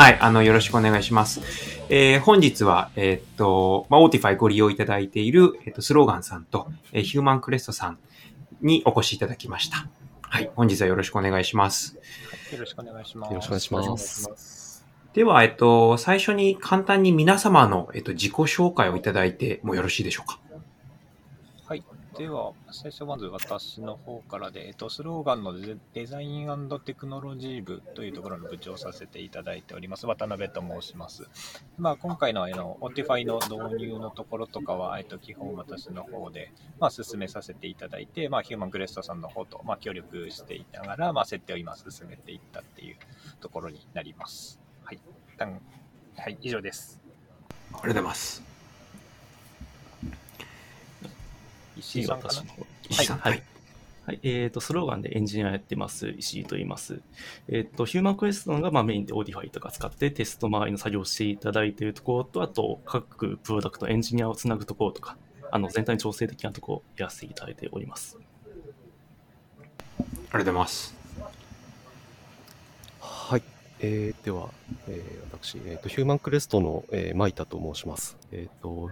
はい、あの、よろしくお願いします。えー本日は、えーっと、まあ、 Autifyご利用いただいている、えーっと、スローガンさんと、えーヒューマンクレストさんにお越しいただきました。はい、本日はよろしくお願いします。よろしくお願いします。よろしくお願いしますます。では、えっと、最初に簡単に皆様の、えっと、自己紹介をいただいてもよろしいでしょうか？はい。では、最初まず私の方からで、えっと、スローガンのデザインテクノロジー部というところの部長をさせていただいております、渡辺と申します。まあ、今回のあの、 Autifyの導入のところとかは、えっと、基本私の方で、まあ、進めさせていただいて、まあ、ヒューマンクレストさんの方と、まあ、協力していながら、まあ、設定を今進めていったっていうところになります。はい。はい、以上です。ありがとうございます。石井私の方石井さん。はい。はい。えっ、と、スローガンでエンジニアやってます、石井と言います。えっ、と、ヒューマンクレストがまあメインでオーディファイとか使ってテスト周りの作業をしていただいているところと、あと、各プロダクト、エンジニアをつなぐところとか、あの、全体に調整的なところをやらせていただいております。ありがとうございます。はい、えーでは、えー私、えーと、ヒューマンクレストの、えー、マイタと申します。えーと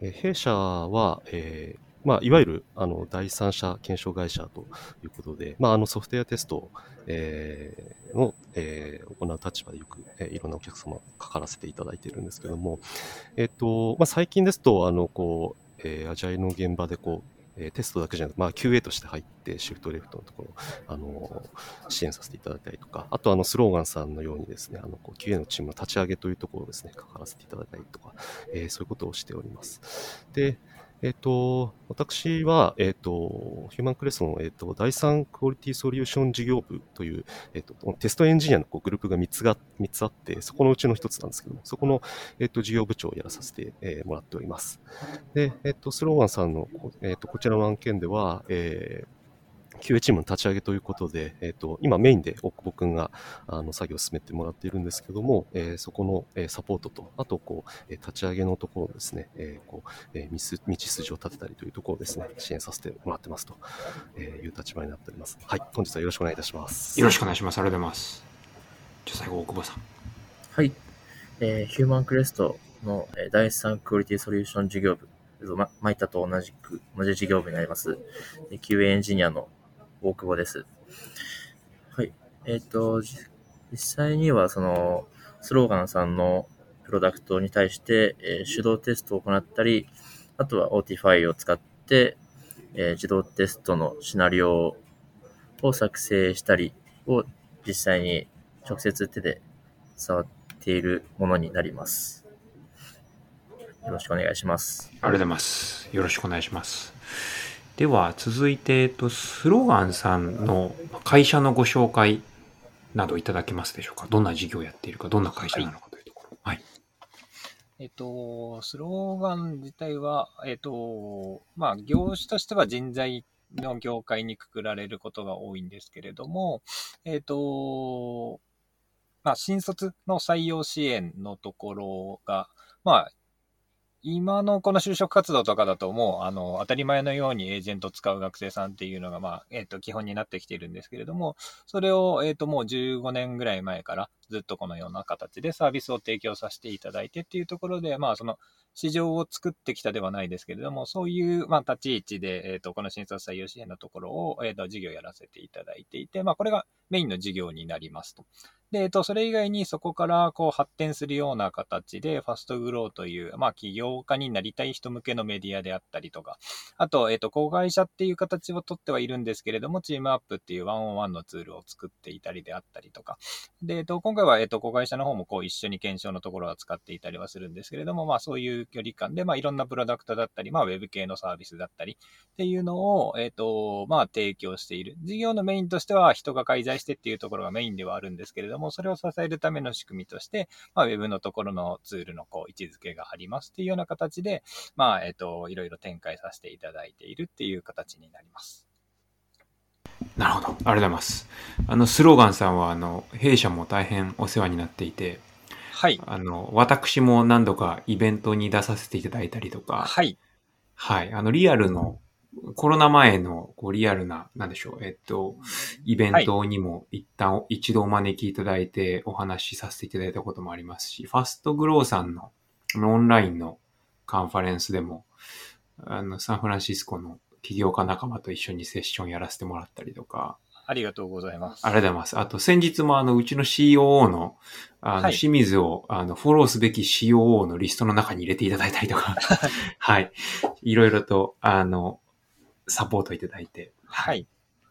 えー弊社は、えーまあ、いわゆるあの第三者検証会社ということで、まあ、あのソフトウェアテスト、えーの、えー行う立場でよく、えーいろんなお客様かからせていただいているんですけども、えっ、と、まあ、最近ですと、あの、こう、えーアジャイの現場でこう、えーテストだけじゃなくて、まあ、QA として入って、シフトレフトのところ、あの支援させていただいたりとか、あとあのスローガンさんのようにですね、あのこう QA のチームの立ち上げというところをですね、関わらせていただいたりとか、えーそういうことをしております。で、えっ、と、私は、えっ、と、ヒューマンクレストの、えっ、と、第三クオリティソリューション事業部という、えっ、と、テストエンジニアのこうグループが3つが、三つあって、そこのうちの1つなんですけども、そこの、えっ、と、事業部長をやらさせて、えーもらっております。で、えっ、と、スローワンさんの、えっ、と、こちらの案件では、えー QA チームの立ち上げということで、えっ、と、今メインで大久保くんが、あの、作業を進めてもらっているんですけども、えーそこの、えーサポートと、あと、こう、えー立ち上げのところをですね、えーこう、えー道す道筋を立てたりというところをですね、支援させてもらってますとえーいう立場になっております。はい、本日はよろしくお願いいたします。よろしくお願いします。ありがとうございます。じゃあ最後、大久保さん。はい。えーヒューマンクレストの、えー第三クオリティソリューション事業部、えっとま、マイタと同じく、同じ事業部になります、えー QA エンジニアの大久保です。はい。えっ、と、実際には、その、スローガンさんのプロダクトに対して、えー手動テストを行ったり、あとは Otify を使って、えー自動テストのシナリオを作成したりを実際に直接手で触っているものになります。よろしくお願いします。ありがとうございます。よろしくお願いします。では、続いて、えっと、スローガンさんの会社のご紹介などいただけますでしょうか？どんな事業をやっているか、どんな会社なのかというところ。はい。えっと、スローガン自体は、えっと、まあ、業種としては人材の業界にくくられることが多いんですけれども、えっと、まあ、新卒の採用支援のところが、まあ、今のこの就職活動とかだともう、あの、当たり前のようにエージェント使う学生さんっていうのが、まあ、えっ、と、基本になってきているんですけれども、それを、えっ、と、もう15年ぐらい前からずっとこのような形でサービスを提供させていただいてっていうところで、まあ、その、市場を作ってきたではないですけれども、そういう、まあ、立ち位置で、えっ、と、この新卒採用支援のところを、えっ、と、事業やらせていただいていて、まあ、これがメインの事業になりますと。で、えっと、それ以外にそこからこう発展するような形で、ファストグローという、まあ、起業家になりたい人向けのメディアであったりとか、あと、えっと、子会社っていう形をとってはいるんですけれども、チームアップっていうワンオンワンのツールを作っていたりであったりとか、で、えっと、今は、えっと、子会社の方もこう一緒に検証のところは使っていたりはするんですけれども、まあ、そういう距離感で、まあ、いろんなプロダクトだったり、まあ、ウェブ系のサービスだったりっていうのを、えっと、まあ、提供している。事業のメインとしては人が介在してっていうところがメインではあるんですけれども、それを支えるための仕組みとして、まあ、ウェブのところのツールのこう位置づけがありますっていうような形で、まあ、えっと、いろいろ展開させていただいているっていう形になります。なるほど。ありがとうございます。あの、スローガンさんは、あの、弊社も大変お世話になっていて、はい。あの、私も何度かイベントに出させていただいたりとか、はい。はい。あの、リアルのコロナ前のこうリアルな、なんでしょう、えっと、イベントにも一旦、一度お招きいただいてお話しさせていただいたこともありますし、ファストグローさんのオンラインのカンファレンスでも、あの、サンフランシスコの起業家仲間と一緒にセッションやらせてもらったりとか、ありがとうございます。ありがとうございます。あと、先日もあの、うちの COO の、あの、はい清水を、あの、フォローすべき COO のリストの中に入れていただいたりとか、はい。いろいろと、あの、サポートいただいて。はい。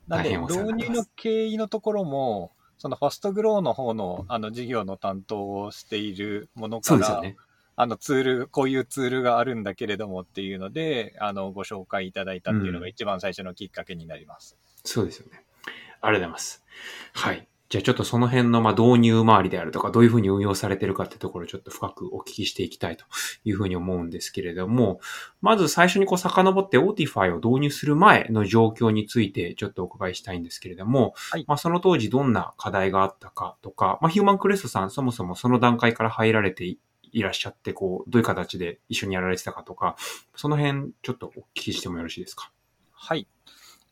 なんで、大変お世話になってます導入の経緯のところも、そのファストグローの方の、あの、事業の担当をしているものから、そうですよね。あのツール、こういうツールがあるんだけれどもっていうので、あの、ご紹介いただいたっていうのが一番最初のきっかけになります。そうですよね。ありがとうございます。はい。じゃあちょっとその辺のまあ導入周りであるとか、どういうふうに運用されてるかってところをちょっと深くお聞きしていきたいというふうに思うんですけれども、まず最初にこう遡って Otify を導入する前の状況についてちょっとお伺いしたいんですけれども、はいまあその当時どんな課題があったかとか、まあヒューマンクレストさんそもそもその段階から入られていいらっしゃって、こう、どういう形で一緒にやられてたかとか、その辺ちょっとお聞きしてもよろしいですか？はい。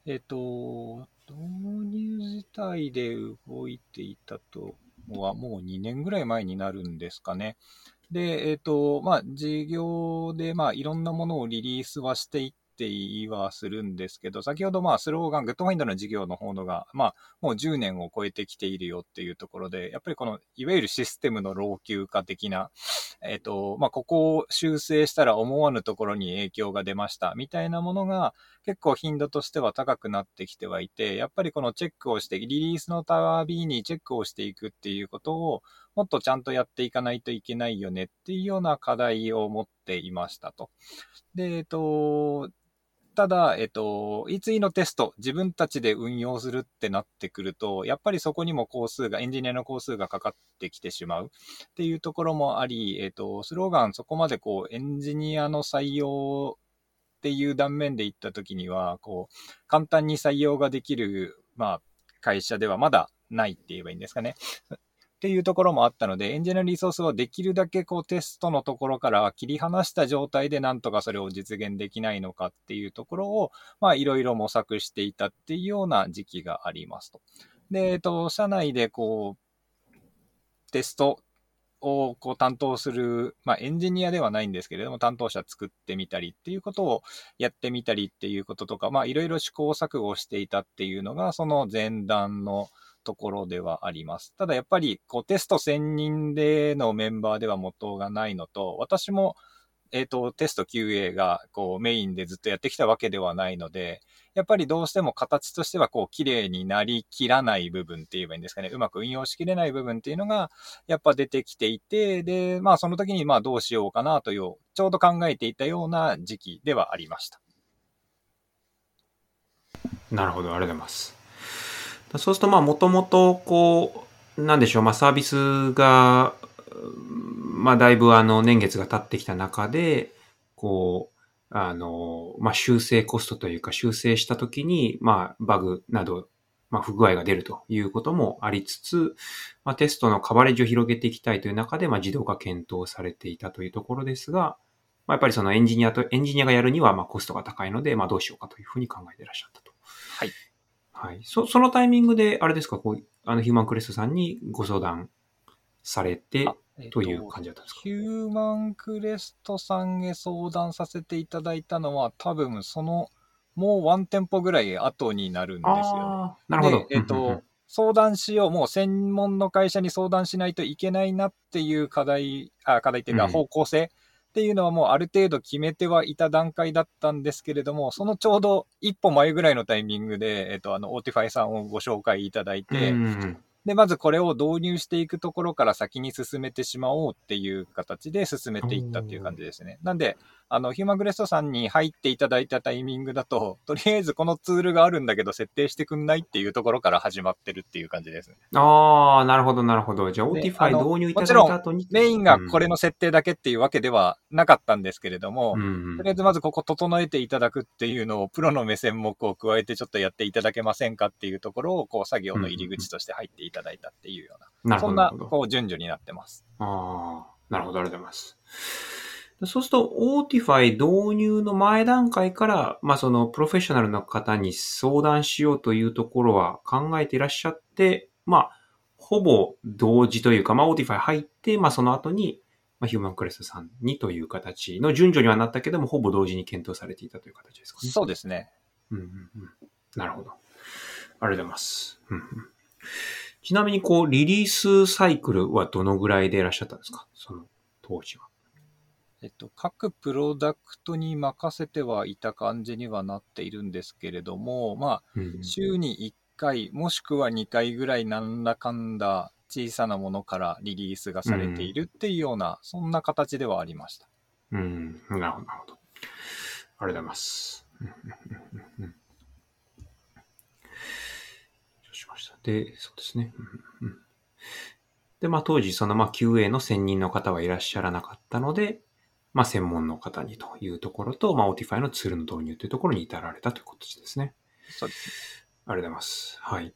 えっ、と、導入自体で動いていたとはもう2年ぐらい前になるんですかね。で、えっ、と、まあ、事業で、まあ、いろんなものをリリースはしていっていいはするんですけど、先ほど、まあ、スローガン、グッドファインドの事業の方のが、まあ、もう10年を超えてきているよっていうところで、やっぱりこの、いわゆるシステムの老朽化的な、えっ、と、まあ、ここを修正したら思わぬところに影響が出ました、みたいなものが、結構頻度としては高くなってきてはいて、やっぱりこのチェックをして、リリースのたびにチェックをしていくっていうことを、もっとちゃんとやっていかないといけないよねっていうような課題を持っていましたと。で、えっと、ただ、えっと、いついのテスト、自分たちで運用するってなってくると、やっぱりそこにも工数が、エンジニアの工数がかかってきてしまうっていうところもあり、えっと、スローガンそこまでこう、エンジニアの採用っていう断面で言ったときには、こう、簡単に採用ができる、まあ、会社ではまだないって言えばいいんですかね。っていうところもあったので、エンジニアリソースをできるだけこうテストのところから切り離した状態でなんとかそれを実現できないのかっていうところを、まあいろいろ模索していたっていうような時期がありますと。で、えっと、社内でこう、テストをこう担当する、まあエンジニアではないんですけれども、担当者作ってみたりっていうことをやってみたりっていうこととか、まあいろいろ試行錯誤していたっていうのが、その前段のところではあります。ただやっぱりこうテスト専任でのメンバーでは元がないのと、私もえっ、と、テスト QA がこうメインでずっとやってきたわけではないので、やっぱりどうしても形としてはこう綺麗になりきらない部分って言えばいいんですかね。うまく運用しきれない部分っていうのがやっぱ出てきていて、で、まあその時にまあどうしようかなという、ちょうど考えていたような時期ではありました。なるほど、ありがとうございます。そうすると、まあ、もともと、こう、なんでしょう、まあ、サービスが、まあ、だいぶ、あの、年月が経ってきた中で、こう、あの、まあ、修正コストというか、修正したときに、まあ、バグなど、まあ、不具合が出るということもありつつ、まあ、テストのカバレッジを広げていきたいという中で、まあ、自動化検討されていたというところですが、まあ、やっぱりそのエンジニアと、エンジニアがやるには、まあ、コストが高いので、まあ、どうしようかというふうに考えていらっしゃったと。はい。はい。そ、そのタイミングで、あれですか、こう、あの、ヒューマンクレストさんにご相談されて、えっという感じだったんですか？ヒューマンクレストさんへ相談させていただいたのは、多分その、もうワンテンポぐらい後になるんですよ。ああ、なるほどで。えっ、うんうんうんと、相談しよう、もう専門の会社に相談しないといけないなっていう課題、あ課題っていうかうん方向性っていうのはもうある程度決めてはいた段階だったんですけれども、そのちょうど一歩前ぐらいのタイミングで、えっ、と、あの、 Autifyさんをご紹介いただいて、で、まずこれを導入していくところから先に進めてしまおうっていう形で進めていったっていう感じですね。なんで、あの、ヒューマンクレストさんに入っていただいたタイミングだと、とりあえずこのツールがあるんだけど設定してくんないっていうところから始まってるっていう感じですね。ああ、なるほど、なるほど。じゃあ、オーでティファイ導入いただいた後に。メインがこれの設定だけっていうわけではなかったんですけれども、うんうんとりあえずまずここ整えていただくっていうのをプロの目線もこう加えてちょっとやっていただけませんかっていうところをこう作業の入り口として入っていただいたっていうような、なるほど、そんななるほど。こう順序になってます。ああ、なるほど、ありがとうございます。そうすると、Autify 導入の前段階から、まあそのプロフェッショナルの方に相談しようというところは考えていらっしゃって、まあ、ほぼ同時というか、まあ Autify 入って、まあその後に、まあヒューマンクレストさんにという形の順序にはなったけども、ほぼ同時に検討されていたという形ですかね。そうですね。うんうんうん。なるほど。ありがとうございます。うんうんちなみに、こう、リリースサイクルはどのぐらいでいらっしゃったんですか？その当時は。えっと、各プロダクトに任せてはいた感じにはなっているんですけれども、まうんあ、週に1回、もしくは2回ぐらいなんだかんだ小さなものからリリースがされているっていうような、そんな形ではありました。うん。なるほど、なるほど。ありがとうございます。うんうんうんうんうん承知しました。で、そうですね。うんうんで、まあ当時、そのまあ QA の専任の方はいらっしゃらなかったので、まあ専門の方にというところと、まあ Autify のツールの導入というところに至られたということですね。そうですね。ありがとうございます。はい。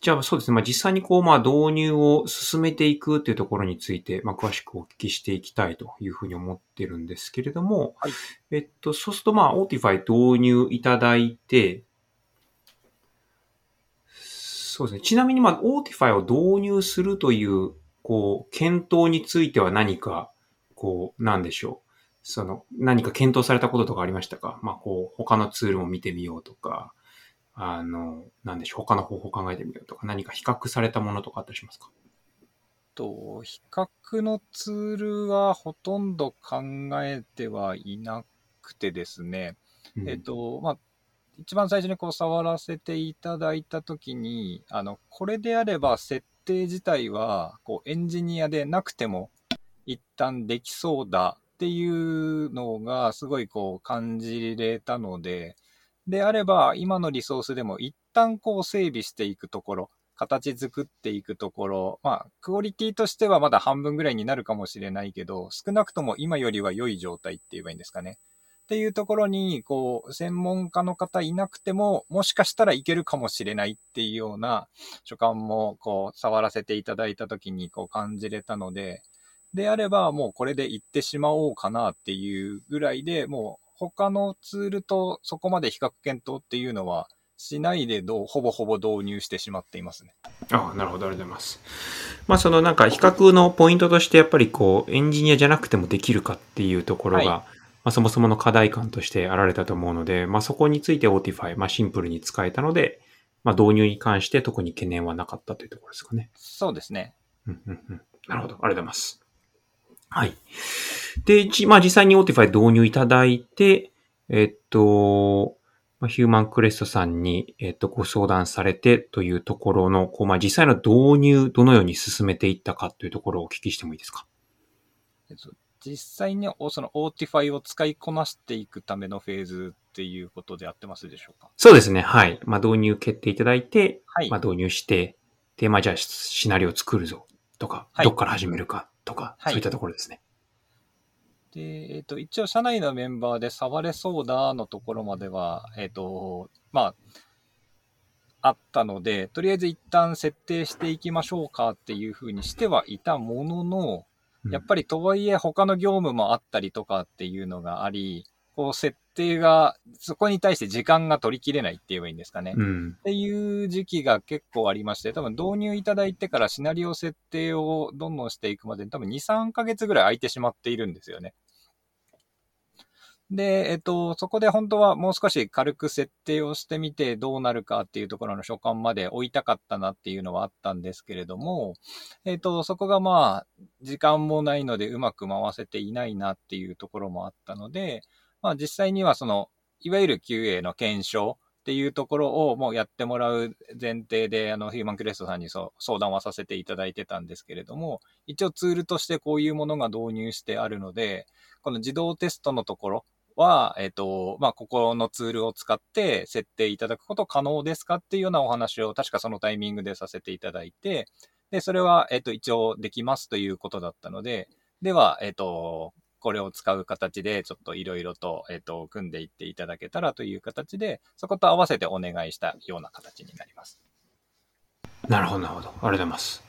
じゃあそうですね。まあ実際にこう、まあ導入を進めていくというところについて、まあ詳しくお聞きしていきたいというふうに思ってるんですけれども、はいえっと、そうするとまあ Autify 導入いただいて、そうですね。ちなみにまあ Autify を導入するという、こう、検討については何か、こう、なんでしょう。その、何か検討されたこととかありましたか？まあこう、他のツールも見てみようとか、あの、なんでしょう、他の方法を考えてみようとか、何か比較されたものとかあったりしますか？と、比較のツールはほとんど考えてはいなくてですね、うん。えっと、まあ、一番最初にこう触らせていただいたときに、あの、これであれば設定自体は、こう、エンジニアでなくても一旦できそうだっていうのがすごいこう感じれたので、であれば今のリソースでも一旦こう整備していくところ、形作っていくところ、まあ、クオリティとしてはまだ半分ぐらいになるかもしれないけど、少なくとも今よりは良い状態って言えばいいんですかね。っていうところに、こう、専門家の方いなくても、もしかしたらいけるかもしれないっていうような所感も、こう、触らせていただいたときに、こう、感じれたので、であれば、もうこれで行ってしまおうかなっていうぐらいで、もう、他のツールとそこまで比較検討っていうのは、しないでどう、ほぼほぼ導入してしまっていますね。ああ、なるほど、ありがとうございます。まあ、そのなんか比較のポイントとして、やっぱりこう、エンジニアじゃなくてもできるかっていうところが、はまあ、そもそもの課題感としてあられたと思うので、まあ、そこについて Autify、まあ、シンプルに使えたので、まあ、導入に関して特に懸念はなかったというところですかね。そうですね。うんうんうんなるほど。ありがとうございます。はい。で、じまあ実際に Autify 導入いただいて、えっと、まあヒューマンクレストさんに、えっと、ご相談されてというところの、こう、まあ実際の導入、どのように進めていったかというところをお聞きしてもいいですか？えっと実際におその Autify を使いこなしていくためのフェーズっていうことでやってますでしょうか？そうですね。はい。まあ導入決定いただいて、はい。まあ導入して、で、まあじゃあシナリオを作るぞとか、はいどっから始めるかとか、はいそういったところですね。で、えっ、と、一応、社内のメンバーで触れそうだのところまでは、えっ、と、まあ、あったので、とりあえず一旦設定していきましょうかっていうふうにしてはいたものの、やっぱりとはいえ他の業務もあったりとかっていうのがあり、こう設定が、そこに対して時間が取りきれないって言えばいいんですかね。うん。っていう時期が結構ありまして、多分導入いただいてからシナリオ設定をどんどんしていくまでに多分2、3ヶ月ぐらい空いてしまっているんですよね。で、えっと、そこで本当はもう少し軽く設定をしてみてどうなるかっていうところの所感まで追いたかったなっていうのはあったんですけれども、えっと、そこがまあ、時間もないのでうまく回せていないなっていうところもあったので、まあ実際にはその、いわゆる QA の検証っていうところをもうやってもらう前提で、あの、ヒューマンクレストさんにそ相談はさせていただいてたんですけれども、一応ツールとしてこういうものが導入してあるので、この自動テストのところは、えっ、と、まあ、ここのツールを使って設定いただくこと可能ですかっていうようなお話を確かそのタイミングでさせていただいて、で、それは、えっ、と、一応できますということだったので、では、えっ、と、これを使う形で、ちょっといろいろと、えっ、と、組んでいっていただけたらという形で、そこと合わせてお願いしたような形になります。なるほど、なるほど。ありがとうございます。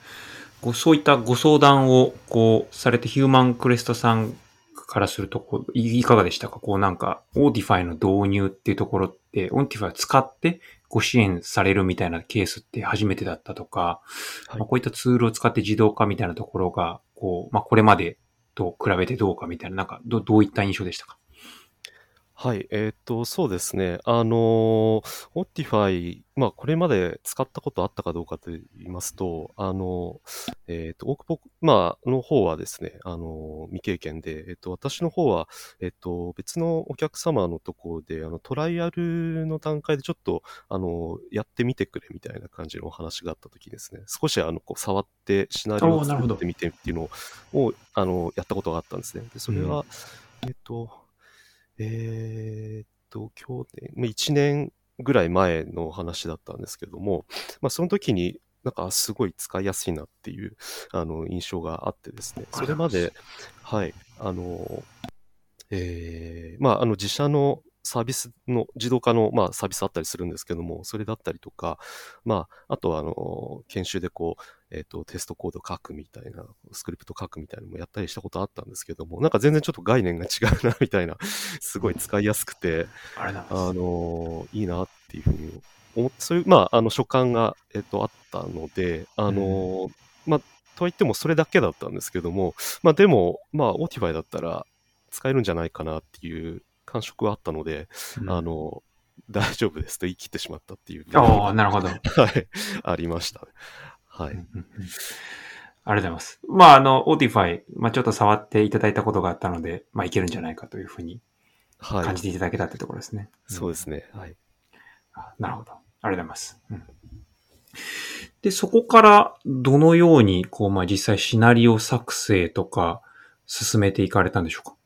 ごそういったご相談を、こう、されて、ヒューマンクレストさんからするとこう、いいかがでしたか？こうなんか、 Autifyの導入っていうところって、 Autifyを使ってご支援されるみたいなケースって初めてだったとか、はい。まあこういったツールを使って自動化みたいなところが、こう、まあこれまでと比べてどうかみたいな、なんかど、どういった印象でしたか？はい、えっ、と、そうですね。あの、Optify、まあ、これまで使ったことあったかどうかと言いますと、あの、えっ、と、大久保、まあ、の方はですね、あの、未経験で、えっ、と、私の方は、えっ、と、別のお客様のところで、あの、トライアルの段階でちょっと、あの、やってみてくれみたいな感じのお話があったときですね、少し、あの、こう、触って、シナリオをおーなるほど作ってみてっていうのを、あの、やったことがあったんですね。で、それは、えっ、と、えーっと、今日で、1年ぐらい前の話だったんですけども、まあ、その時になんかすごい使いやすいなっていう、あの、印象があってですね、それまで、はい、あの、えー、まあ、あの、自社のサービスの、自動化の、まあ、サービスあったりするんですけども、それだったりとか、まあ、あとは、あの、研修でこう、えっ、と、テストコード書くみたいな、スクリプト書くみたいなのもやったりしたことあったんですけども、なんか全然ちょっと概念が違うな、みたいな、すごい使いやすくて、あの、いいなっていうふうに思って、そういう、まあ、あの、所感が、えっ、と、あったので、あの、まあ、とはいってもそれだけだったんですけども、まあ、でも、まあ、Otify だったら使えるんじゃないかなっていう感触はあったので、うんあの、大丈夫ですと言い切ってしまったっていう。ああ、なるほど。はい、ありましたね。はい。うんうんうんありがとうございます。まあ、あの、 Autify、まあ、ちょっと触っていただいたことがあったので、まあ、いけるんじゃないかというふうにはい。感じていただけたというところですね。そうですね。はい。あなるほど。ありがとうございます。うんで、そこからどのように、こう、まあ、実際シナリオ作成とか進めていかれたんでしょうか？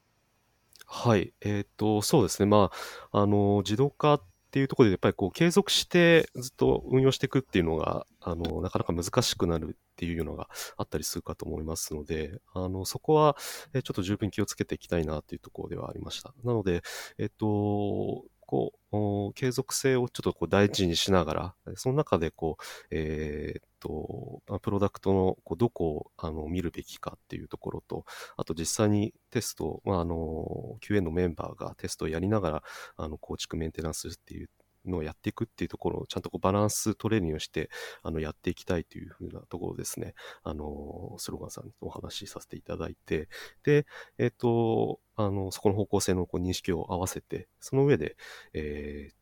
はい。えっ、と、そうですね。まあ、あの、自動化っっていうところで、やっぱりこう、継続してずっと運用していくっていうのが、あの、なかなか難しくなるっていうのがあったりするかと思いますので、あの、そこは、えちょっと十分気をつけていきたいなっていうところではありました。なので、えっ、と、こう、継続性をちょっとこう大事にしながら、その中でこう、えーと、プロダクトのこうどこをあの見るべきかっていうところと、あと実際にテスト、まあ、あの、QA のメンバーがテストをやりながら、あの、構築メンテナンスっていうのをやっていくっていうところをちゃんとこうバランス取れるようにして、あの、やっていきたいというふうなところですね。あの、スローガンさんとお話しさせていただいて、で、えっ、と、あの、そこの方向性のこう認識を合わせて、その上で、えー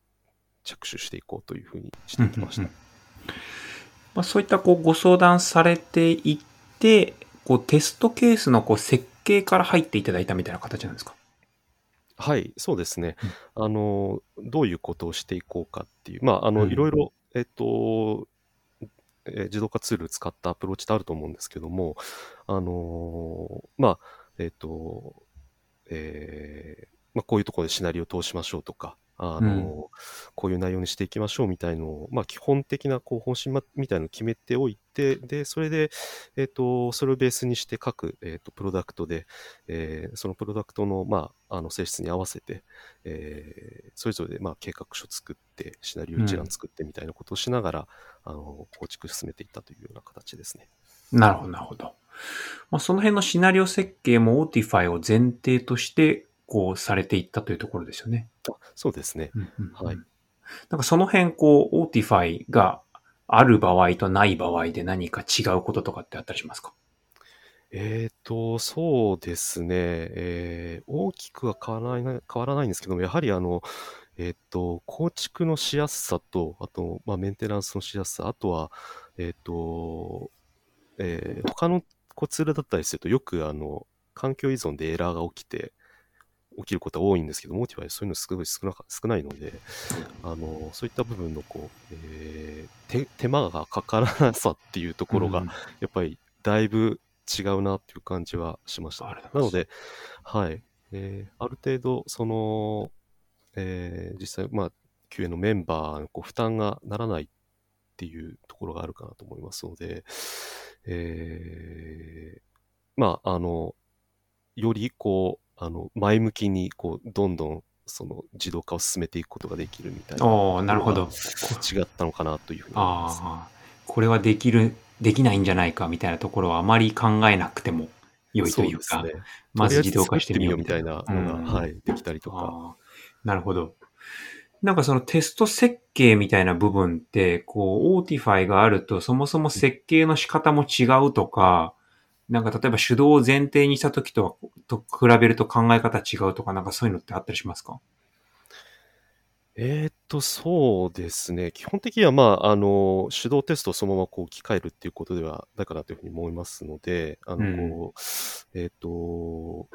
着手していこうというふうにしてきました。うんうんまあ、そういったこうご相談されていって、こうテストケースのこう設計から入っていただいたみたいな形なんですか？はい、そうですね。あの、どういうことをしていこうかっていう、まあ、あの、うん。いろいろ、えっと、えー自動化ツール使ったアプローチってあると思うんですけども、あのーまあ、えっと、えーまあ、こういうところでシナリオを通しましょうとか、あのーうんこういう内容にしていきましょうみたいのを、まあ、基本的なこう方針まみたいのを決めておいて、で、それで、えっと、それをベースにして各、えっと、プロダクトで、えーそのプロダクトの、まあ、あの性質に合わせて、えーそれぞれで、まあ、計画書作って、シナリオ一覧作ってみたいなことをしながら、あの、構築進めていったというような形ですね。なるほど、なるほど。まあ、その辺のシナリオ設計も Otify を前提として、こうされていったというところですよね。あそうですね。はい。なんかその辺、こう、Otify がある場合とない場合で何か違うこととかってあったりしますか？えっ、と、そうですね、えー大きくは変わらない、変わらないんですけども、やはりあの、えっ、と、構築のしやすさと、あと、まあ、メンテナンスのしやすさ、あとは、えっ、と、えー他のこうツールだったりすると、よくあの、環境依存でエラーが起きて、起きることが多いんですけど、モーティファイそういうのすごい少なか少ないので、あの、そういった部分のこう、えー手、手間がかからなさっていうところが、うんやっぱりだいぶ違うなっていう感じはしました。なので、はい。えーある程度、その、えー実際、まあ、QA のメンバーのこう負担がならないっていうところがあるかなと思いますので、えーまあ、あの、よりこう、あの、前向きに、こう、どんどん、その、自動化を進めていくことができるみたいな、おーなるほど。違ったのかなというふうに思います。ああ、これはできる、できないんじゃないかみたいなところはあまり考えなくても良いというか、そうね。まず自動化してみようみたいなのが、うんはい、できたりとか。なるほど。なんかそのテスト設計みたいな部分って、こう、 Autify があると、そもそも設計の仕方も違うとか、なんか例えば手動を前提にした時とは、と比べると考え方違うとか、なんかそういうのってあったりしますか？えーっと、そうですね。基本的には、まあ、あの、手動テストをそのままこう置き換えるっていうことではないかなというふうに思いますので、あの、うんえーっと、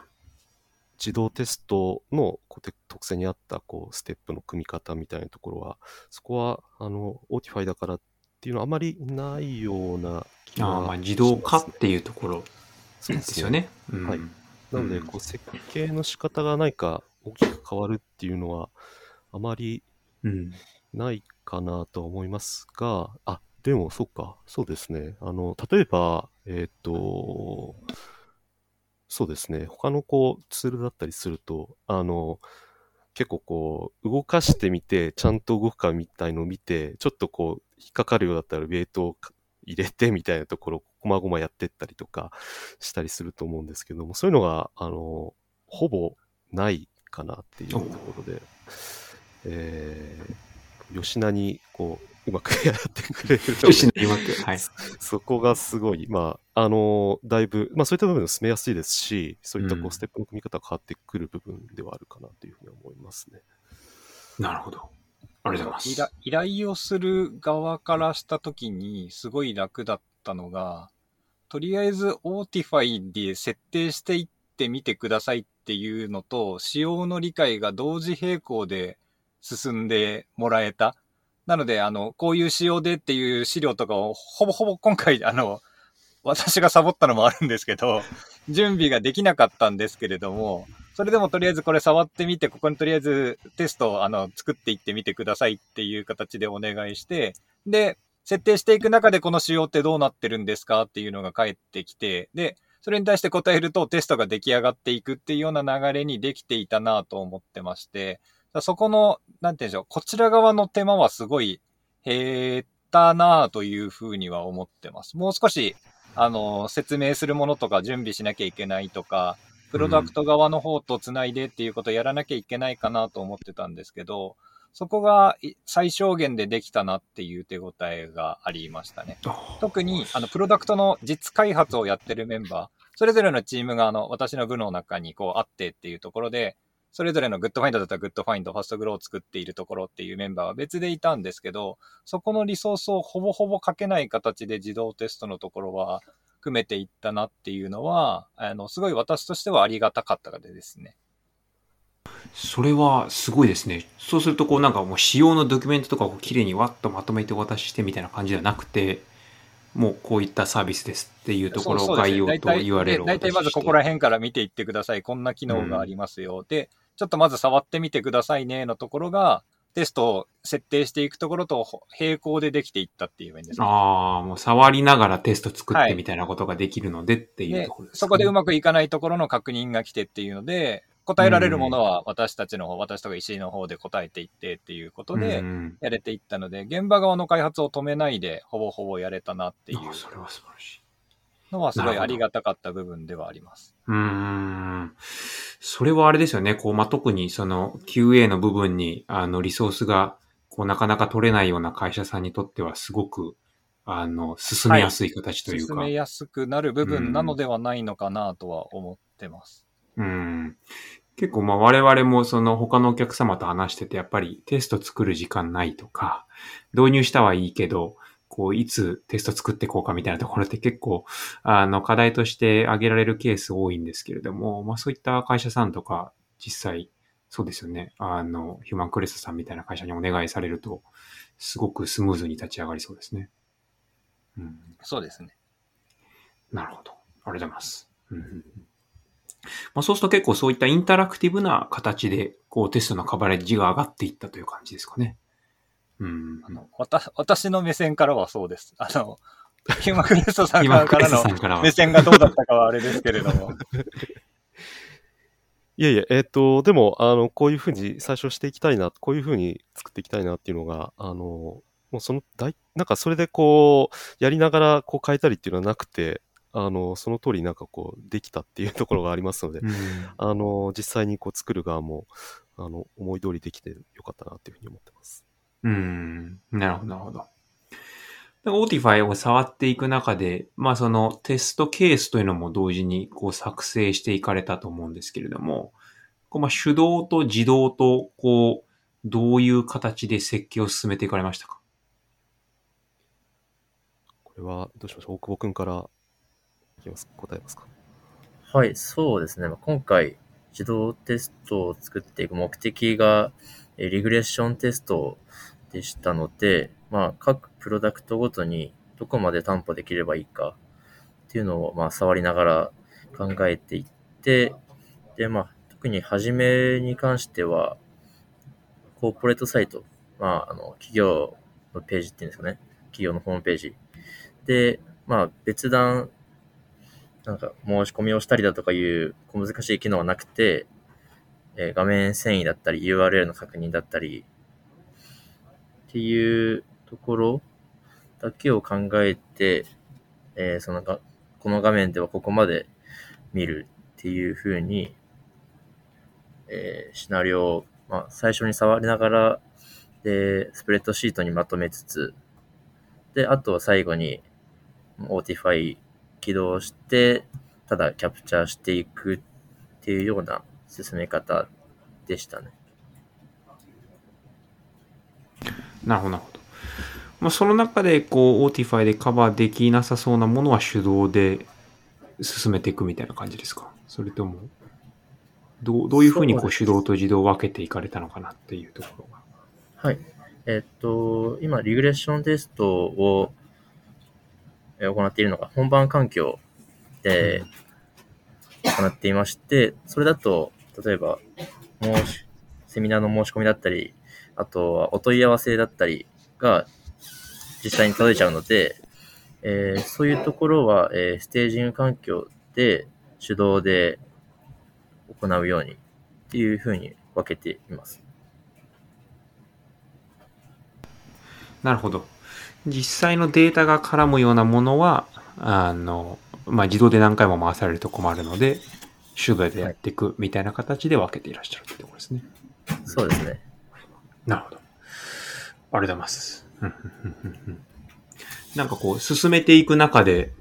自動テストのこうて特性に合ったこうステップの組み方みたいなところは、そこは、あの、 Autify だからっていうのはあまりないような気があーまあ自動化っしますねていうところですよ。ね。うんはいなので、うんこう設計の仕方が何か大きく変わるっていうのは、あまりうん。ないかなとは思いますが、あ、でも、そっか、そうですね。あの、例えば、えっ、と、そうですね。他のこう、ツールだったりすると、あの、結構こう、動かしてみて、ちゃんと動くかみたいのを見て、ちょっとこう、引っかかるようだったらウェイトを入れてみたいなところを、こまごまやってったりとかしたりすると思うんですけども、そういうのが、あの、ほぼないかなっていうところで、えー、吉名に、こう、うまくやってくれるのよしで、な、うまく。はい。そこがすごい、まあ、あの、だいぶ、まあそういった部分で進めやすいですし、そういったこうんう、ステップの組み方が変わってくる部分ではあるかなというふうに思いますね。なるほど。ありがとうござい依ます。頼依頼をする側からしたときにすごい楽だったのが、とりあえず Autify で設定していってみてくださいっていうのと、仕様の理解が同時並行で進んでもらえた。なので、あの、こういう仕様でっていう資料とかをほぼほぼ今回、あの、私がサボったのもあるんですけど、準備ができなかったんですけれども、それでもとりあえずこれ触ってみて、ここにとりあえずテストをあの作っていってみてくださいっていう形でお願いして、で、設定していく中でこの仕様ってどうなってるんですかっていうのが返ってきて、で、それに対して答えるとテストが出来上がっていくっていうような流れにできていたなと思ってまして、そこの、なんていうんでしょう、こちら側の手間はすごい減ったなというふうには思ってます。もう少し、あの、説明するものとか準備しなきゃいけないとか、プロダクト側の方とつないでっていうことをやらなきゃいけないかなと思ってたんですけど、そこがい最小限でできたなっていう手応えがありましたね。特に、あの、プロダクトの実開発をやってるメンバー、それぞれのチームが、あの、私の部の中にこうあってっていうところで、それぞれの Goodfind だったら Goodfind、FastGrow を作っているところっていうメンバーは別でいたんですけど、そこのリソースをほぼほぼかけない形で自動テストのところは組めていったなっていうのは、あの、すごい私としてはありがたかったでですね。それはすごいですね。そうすると、こうなんかもう仕様のドキュメントとかをきれいにわっとまとめてお渡ししてみたいな感じではなくて、もうこういったサービスですっていうところを概要とね大体 URL をお大。体まずここら辺から見ていってください。こんな機能がありますよ。で、ちょっとまず触ってみてくださいねのところが、テストを設定していくところと並行でできていったっていう面ですね。ああ、もう触りながらテスト作ってみたいなことができるのでっていうでところです、ねそこでうまくいかないところの確認が来てっていうので、答えられるものは私たちの方、私とか石井の方で答えていってっていうことでうんやれていったので、現場側の開発を止めないでほぼほぼやれたなっていうあそれは素晴らしい。のはすごいありがたかった部分ではあります。うーん。それはあれですよね。こう、まあ、特にその QA の部分に、あの、リソースが、こう、なかなか取れないような会社さんにとっては、すごく、あの、進めやすい形というか。進めやすくなる部分なのではないのかなとは思ってます。うん。結構まあ我々もその他のお客様と話しててやっぱりテスト作る時間ないとか、導入したはいいけど、こういつテスト作っていこうかみたいなところって結構あの課題として挙げられるケース多いんですけれども、まあそういった会社さんとか実際そうですよね。あの、ヒューマンクレストさんみたいな会社にお願いされると、すごくスムーズに立ち上がりそうですね。うん。そうですね。なるほど。ありがとうございます。うんまあ、そうすると結構そういったインタラクティブな形で、こうテストのカバレッジが上がっていったという感じですかね。うん。あの、私の目線からはそうです。あの、ヒューマンクレストさんからの目。線がどうだったかはあれですけれども。いやいや、えっ、と、でも、あの、こういうふうに最初していきたいな、こういうふうに作っていきたいなっていうのが、あの、もうその大、なんかそれでこう、やりながらこう変えたりっていうのはなくて、あの、その通りになんかこう、できたっていうところがありますので、うんあの、実際にこう作る側も、あの、思い通りできてよかったなっていうふうに思ってます。うん。なるほど、なるほど。 Autify を触っていく中で、まあそのテストケースというのも同時にこう作成していかれたと思うんですけれども、こうまあ手動と自動とこう、どういう形で設計を進めていかれましたか？これは、どうしましょう？大久保くんからいきます答えますか？はい、そうですね。まあ今回、自動テストを作っていく目的が、えーリグレッションテストでしたので、まあ、各プロダクトごとにどこまで担保できればいいかっていうのを、まあ、触りながら考えていって、で、まあ、特に初めに関しては、コーポレートサイト、まあ、あの、企業のページっていうんですかね。企業のホームページ。で、まあ、別段、なんか申し込みをしたりだとかいう小難しい機能はなくて、えー画面遷移だったり URL の確認だったりっていうところだけを考えて、えーそのがこの画面ではここまで見るっていう風に、えーシナリオを、まあ、最初に触りながら、で、スプレッドシートにまとめつつ、で、あとは最後に Autify 起動して、ただキャプチャーしていくっていうような進め方でしたね。なるほど、なるほど。まあその中でこう、 Autify でカバーできなさそうなものは手動で進めていくみたいな感じですか？それとも、どうどういうふうにこう手動と自動を分けていかれたのかなっていうところが。はい。えっと、今、リグレッションテストをえー行っているのが本番環境で行っていまして、それだと、例えば、セミナーの申し込みだったり、あとはお問い合わせだったりが実際に届いちゃうので、えーそういうところは、えーステージング環境で手動で行うようにっていうふうに分けています。なるほど。実際のデータが絡むようなものは、あの、まあ、自動で何回も回されると困るので、手動でやっていくみたいな形で分けていらっしゃるってところですね。そうですね。なるほど。ありがとうございます。なんかこう、進めていく中で、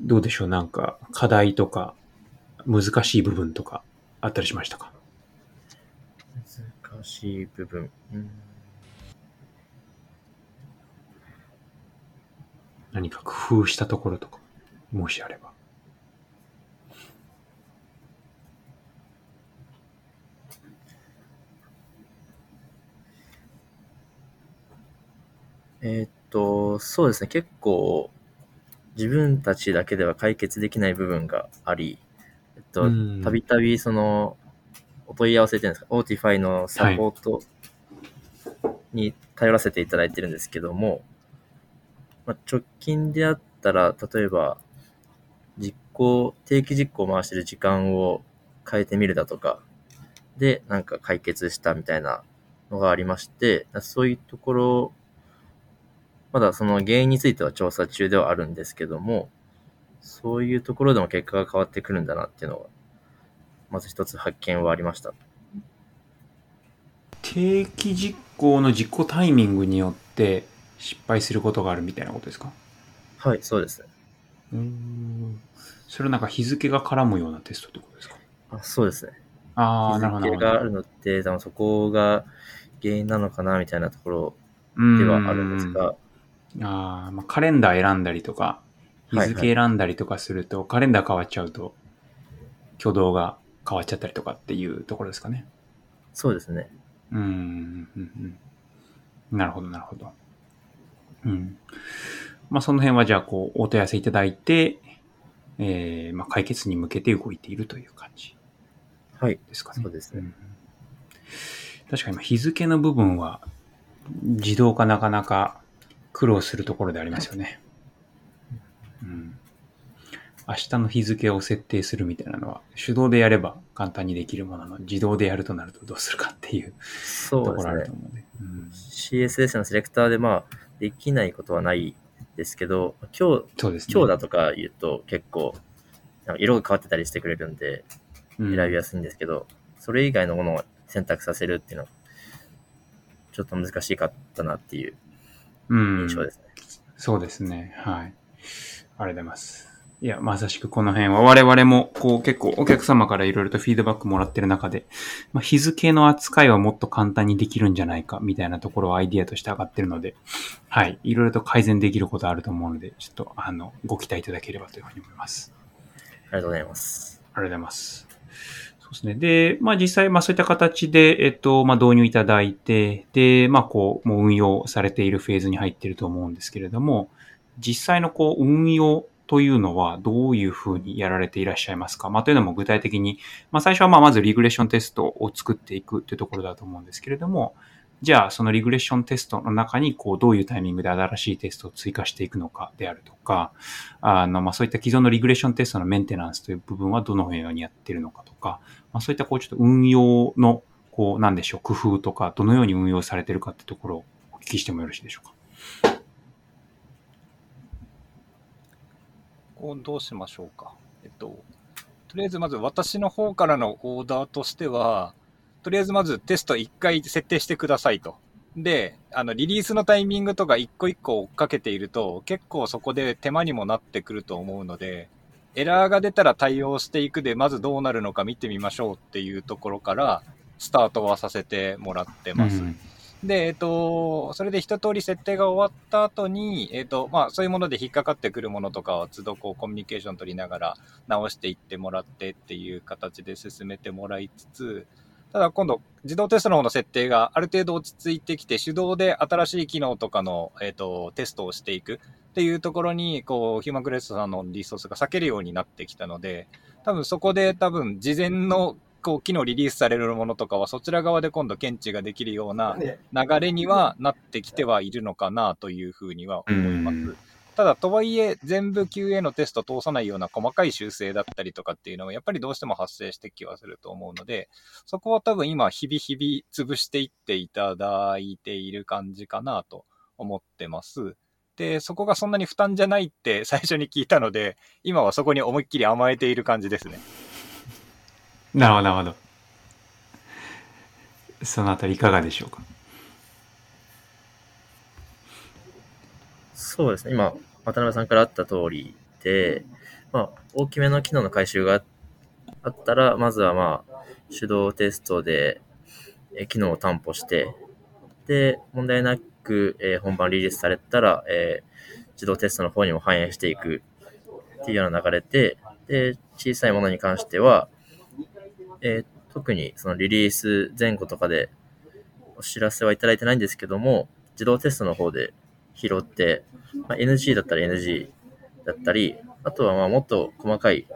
どうでしょう？なんか、課題とか、難しい部分とか、あったりしましたか？難しい部分。うん何か工夫したところとか、もしあれば。えーっと、そうですね。結構、自分たちだけでは解決できない部分があり、えっとうん、たびたびその、お問い合わせっていうんですか、 Autify のサポートに頼らせていただいてるんですけども、まあ、直近であったら、例えば、実行、定期実行を回してる時間を変えてみるだとか、で、なんか解決したみたいなのがありまして、そういうところ、まだその原因については調査中ではあるんですけども、そういうところでも結果が変わってくるんだなっていうのが、まず一つ発見はありました。定期実行の実行タイミングによって失敗することがあるみたいなことですか？はい、そうです。うーん。それはなんか日付が絡むようなテストってことですか？あそうですね。ああ、日なるほど。付があるのって、多分そこが原因なのかなみたいなところでではあるんですが、ああ、まあ、カレンダー選んだりとか、日はい付選んだりとかすると、カレンダー変わっちゃうと、挙動が変わっちゃったりとかっていうところですかね。そうですね。うーん、うん、うん。なるほど、なるほど。うん。まあ、その辺はじゃあ、こう、お問い合わせいただいて、えー、まあ、解決に向けて動いているという感じはい。ですかね。そうですねん確かに、日付の部分は、自動化なかなか苦労するところでありますよね。うん。明日の日付を設定するみたいなのは、手動でやれば簡単にできるものの、自動でやるとなるとどうするかっていうところあると。思うので。うん CSS のセレクターでまあ、できないことはないですけど、今日、そうですね。今日だとか言うと結構、色が変わってたりしてくれるんで、うん選びやすいんですけど、それ以外のものを選択させるっていうのは、ちょっと難しかったなっていううん印象ですね。そうですね。はい。ありがとうございます。いや、まさしくこの辺は我々もこう結構お客様からいろいろとフィードバックもらってる中で、まあ、日付の扱いはもっと簡単にできるんじゃないかみたいなところはアイディアとして上がってるので、はい。いろいろと改善できることあると思うので、ちょっとあの、ご期待いただければというふうに思います。ありがとうございます。ありがとうございます。そうですね。で、まあ実際、まあそういった形で、えっと、まあ導入いただいて、で、まあこう、もう運用されているフェーズに入っていると思うんですけれども、実際のこう、運用というのはどういうふうにやられていらっしゃいますか？まあというのも具体的に、まあ最初はまあまずリグレッションテストを作っていくというところだと思うんですけれども、じゃあそのリグレッションテストの中にこうどういうタイミングで新しいテストを追加していくのかであるとか、あのまあそういった既存のリグレッションテストのメンテナンスという部分はどのようにやっているのかとか、まあ、そういったこうちょっと運用のこうなんでしょう工夫とかどのように運用されてるかってところをお聞きしてもよろしいでしょうか？こうどうしましょうか。えっと、とりあえずまず私の方からのオーダーとしては、とりあえずまずテスト1回設定してくださいと。で、あの、リリースのタイミングとか一個一個追っかけていると、結構そこで手間にもなってくると思うので、エラーが出たら対応していくで、まずどうなるのか見てみましょうっていうところから、スタートはさせてもらってます。うんで、えっと、それで一通り設定が終わった後に、えっと、まあ、そういうもので引っかかってくるものとかは、都度こう、コミュニケーション取りながら直していってもらってっていう形で進めてもらいつつ、ただ今度、自動テストの方の設定がある程度落ち着いてきて、手動で新しい機能とかの、えっと、テストをしていくっていうところに、こう、ヒューマンクレストさんのリソースが避けるようになってきたので、多分そこで多分事前のこう機能リリースされるものとかはそちら側で今度検知ができるような流れにはなってきてはいるのかなというふうには思います。うんただ、とはいえ、全部 QA のテスト通さないような細かい修正だったりとかっていうのは、やっぱりどうしても発生してきはすると思うので、そこは多分今、日々日々潰していっていただいている感じかなと思ってます。で、そこがそんなに負担じゃないって 最初に聞いたので、今はそこに思いっきり甘えている感じですね。なるほど、なるほど。そのあたりいかがでしょうか？そうですね。今、渡辺さんからあった通りで、まあ、大きめの機能の回収があったら、まずはまあ、手動テストで、え機能を担保して、で、問題なく、え本番リリースされたら、え自動テストの方にも反映していくっていうような流れで、で、小さいものに関しては、えー特にそのリリース前後とかでお知らせはいただいてないんですけども、自動テストの方で拾って、まあ、NG だったら NG だったり、あとはまあもっと細かい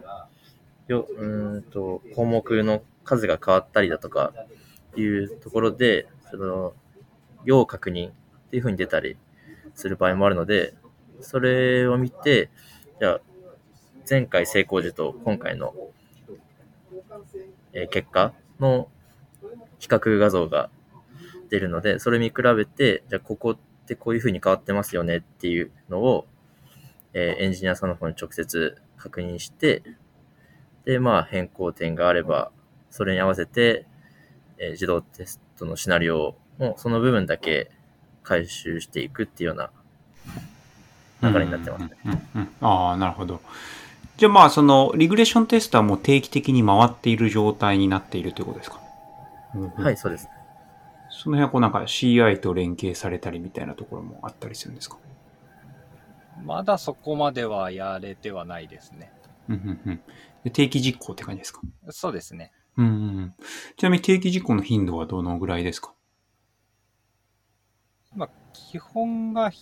ようんと項目の数が変わったりだとかいうところで、その要確認っていう風に出たりする場合もあるので、それを見て、じゃあ前回成功時と今回の、結果の比較画像が出るので、それ見比べて、じゃあここってこういう風に変わってますよねっていうのを、えーエンジニアさんの方に直接確認して、で、まあ変更点があれば、それに合わせて、えー自動テストのシナリオをその部分だけ回収していくっていうような流れになってますね。うんうんうんああ、なるほど。じゃあまあ、その、リグレッションテストはもう定期的に回っている状態になっているということですか、うんうんはい、そうです。その辺はこうなんか CI と連携されたりみたいなところもあったりするんですか？まだそこまではやれてはないですね。うんうんうんで定期実行って感じですか？そうですね。うんうんうん。ちなみに定期実行の頻度はどのぐらいですか？まあ、基本が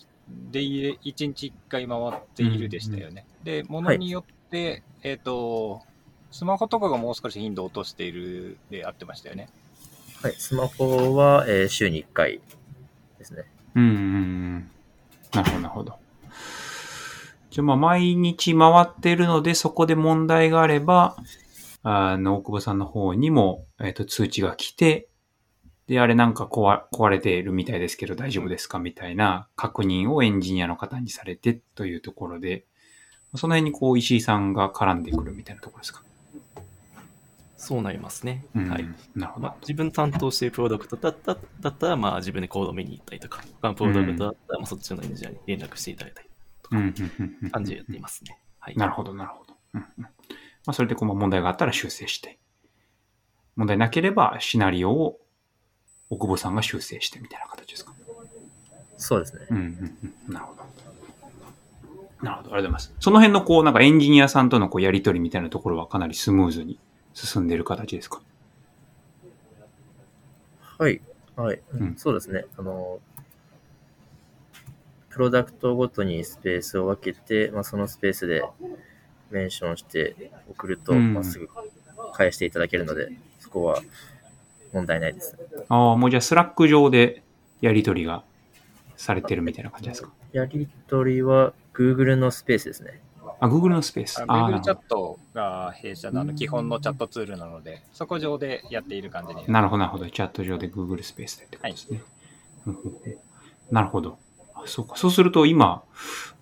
で1日1回回っているでしたよね。で、ものによって、えっ、と、スマホとかがもう少し頻度を落としているであってましたよね。はい、スマホは、えー週に1回ですね。うんうん。なるほど、なるほど。じゃあまあ、毎日回ってるので、そこで問題があれば、あの、大久保さんの方にも、えっ、と、通知が来て、で、あれなんか壊壊れているみたいですけど大丈夫ですかみたいな確認をエンジニアの方にされてというところで、その辺にこう石井さんが絡んでくるみたいなところですか？そうなりますね。うんはい。なるほどまあ、。自分担当しているプロダクトだっただったら、まあ、自分でコードを見に行ったりとか、他のプロダクトだったら、まあ、そっちのエンジニアに連絡していただいたりとうんか、感じでやっていますね。はい。なるほど、なるほど。うんうんまあ、それでこうまあ問題があったら修正して、問題なければシナリオを奥保さんが修正してみたいな形ですか。そうですね。うんうんうん。なるほど。なるほど。ありがとうございます。その辺のこう、なんかエンジニアさんとのこうやりとりみたいなところはかなりスムーズに進んでいる形ですか？はい。はい。うんそうですね。あの、プロダクトごとにスペースを分けて、まあ、そのスペースでメンションして送ると、うんまあ、すぐ返していただけるので、そこは問題ないです。ああ、もうじゃあ Slack 上でやりとりがされてるみたいな感じですか？やりとりは Google のスペースですね。あ、Google のスペース。Google チャットが弊社の基本のチャットツールなので、そこ上でやっている感じにど。なるほど、なるほど。チャット上で Google スペースでってことですね。うんうんうんなるほど。あそうか。そうすると今、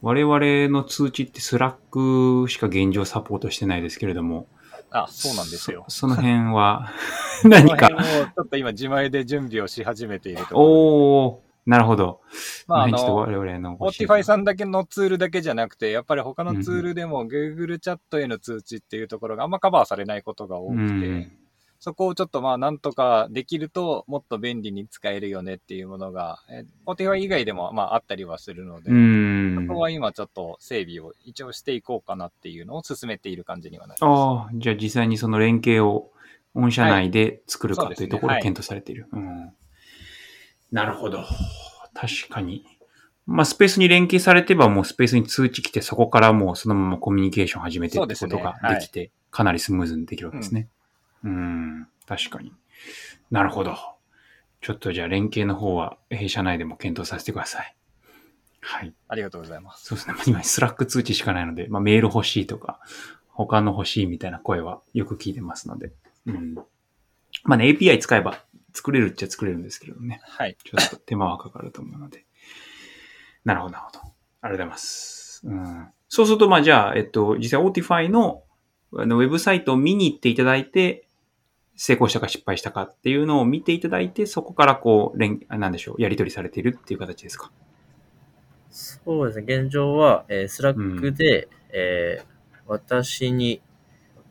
我々の通知って Slack しか現状サポートしてないですけれども、あ、そうなんですよ。そその辺は 何か？ちょっと今自前で準備をし始めているとおおなるほど。まあ、あこの辺ちょっとの、我々の Autify さんだけのツールだけじゃなくて、やっぱり他のツールでも Google チャットへの通知っていうところがあんまカバーされないことが多うくて、ん。そこをちょっとまあなんとかできるともっと便利に使えるよねっていうものが、えー、Spotify 以外でもまああったりはするので、うん。そこは今ちょっと整備を一応していこうかなっていうのを進めている感じにはなりまああ、じゃあ実際にその連携を御社内で作るかはいというところを検討されている。うん。なるほど。確かに。まあ、スペースに連携されてばもうスペースに通知来て、そこからもうそのままコミュニケーション始めてってことができて、かなりスムーズにできるわけですね。うん、確かに。なるほど。ちょっとじゃあ連携の方は弊社内でも検討させてください。はい。す。ありがとうございます。そうですね。今、 Slack 通知しかないので、まあ、メール欲しいとか、他の欲しいみたいな声はよく聞いてますので。うん。まあね、API 使えば作れるっちゃ作れるんですけれどね。はい。ちょっと手間はかかると思うので。なるほど、なるほど。ありがとうございます。うん。そうすると、まあじゃあ、えっと、実際 Autify のあのウェブサイトを見に行っていただいて、成功したか失敗したかっていうのを見ていただいて、そこからこう、なんでしょう、やり取りされているっていう形ですか？そうですね。現状は、えー、 Slack で、えー私に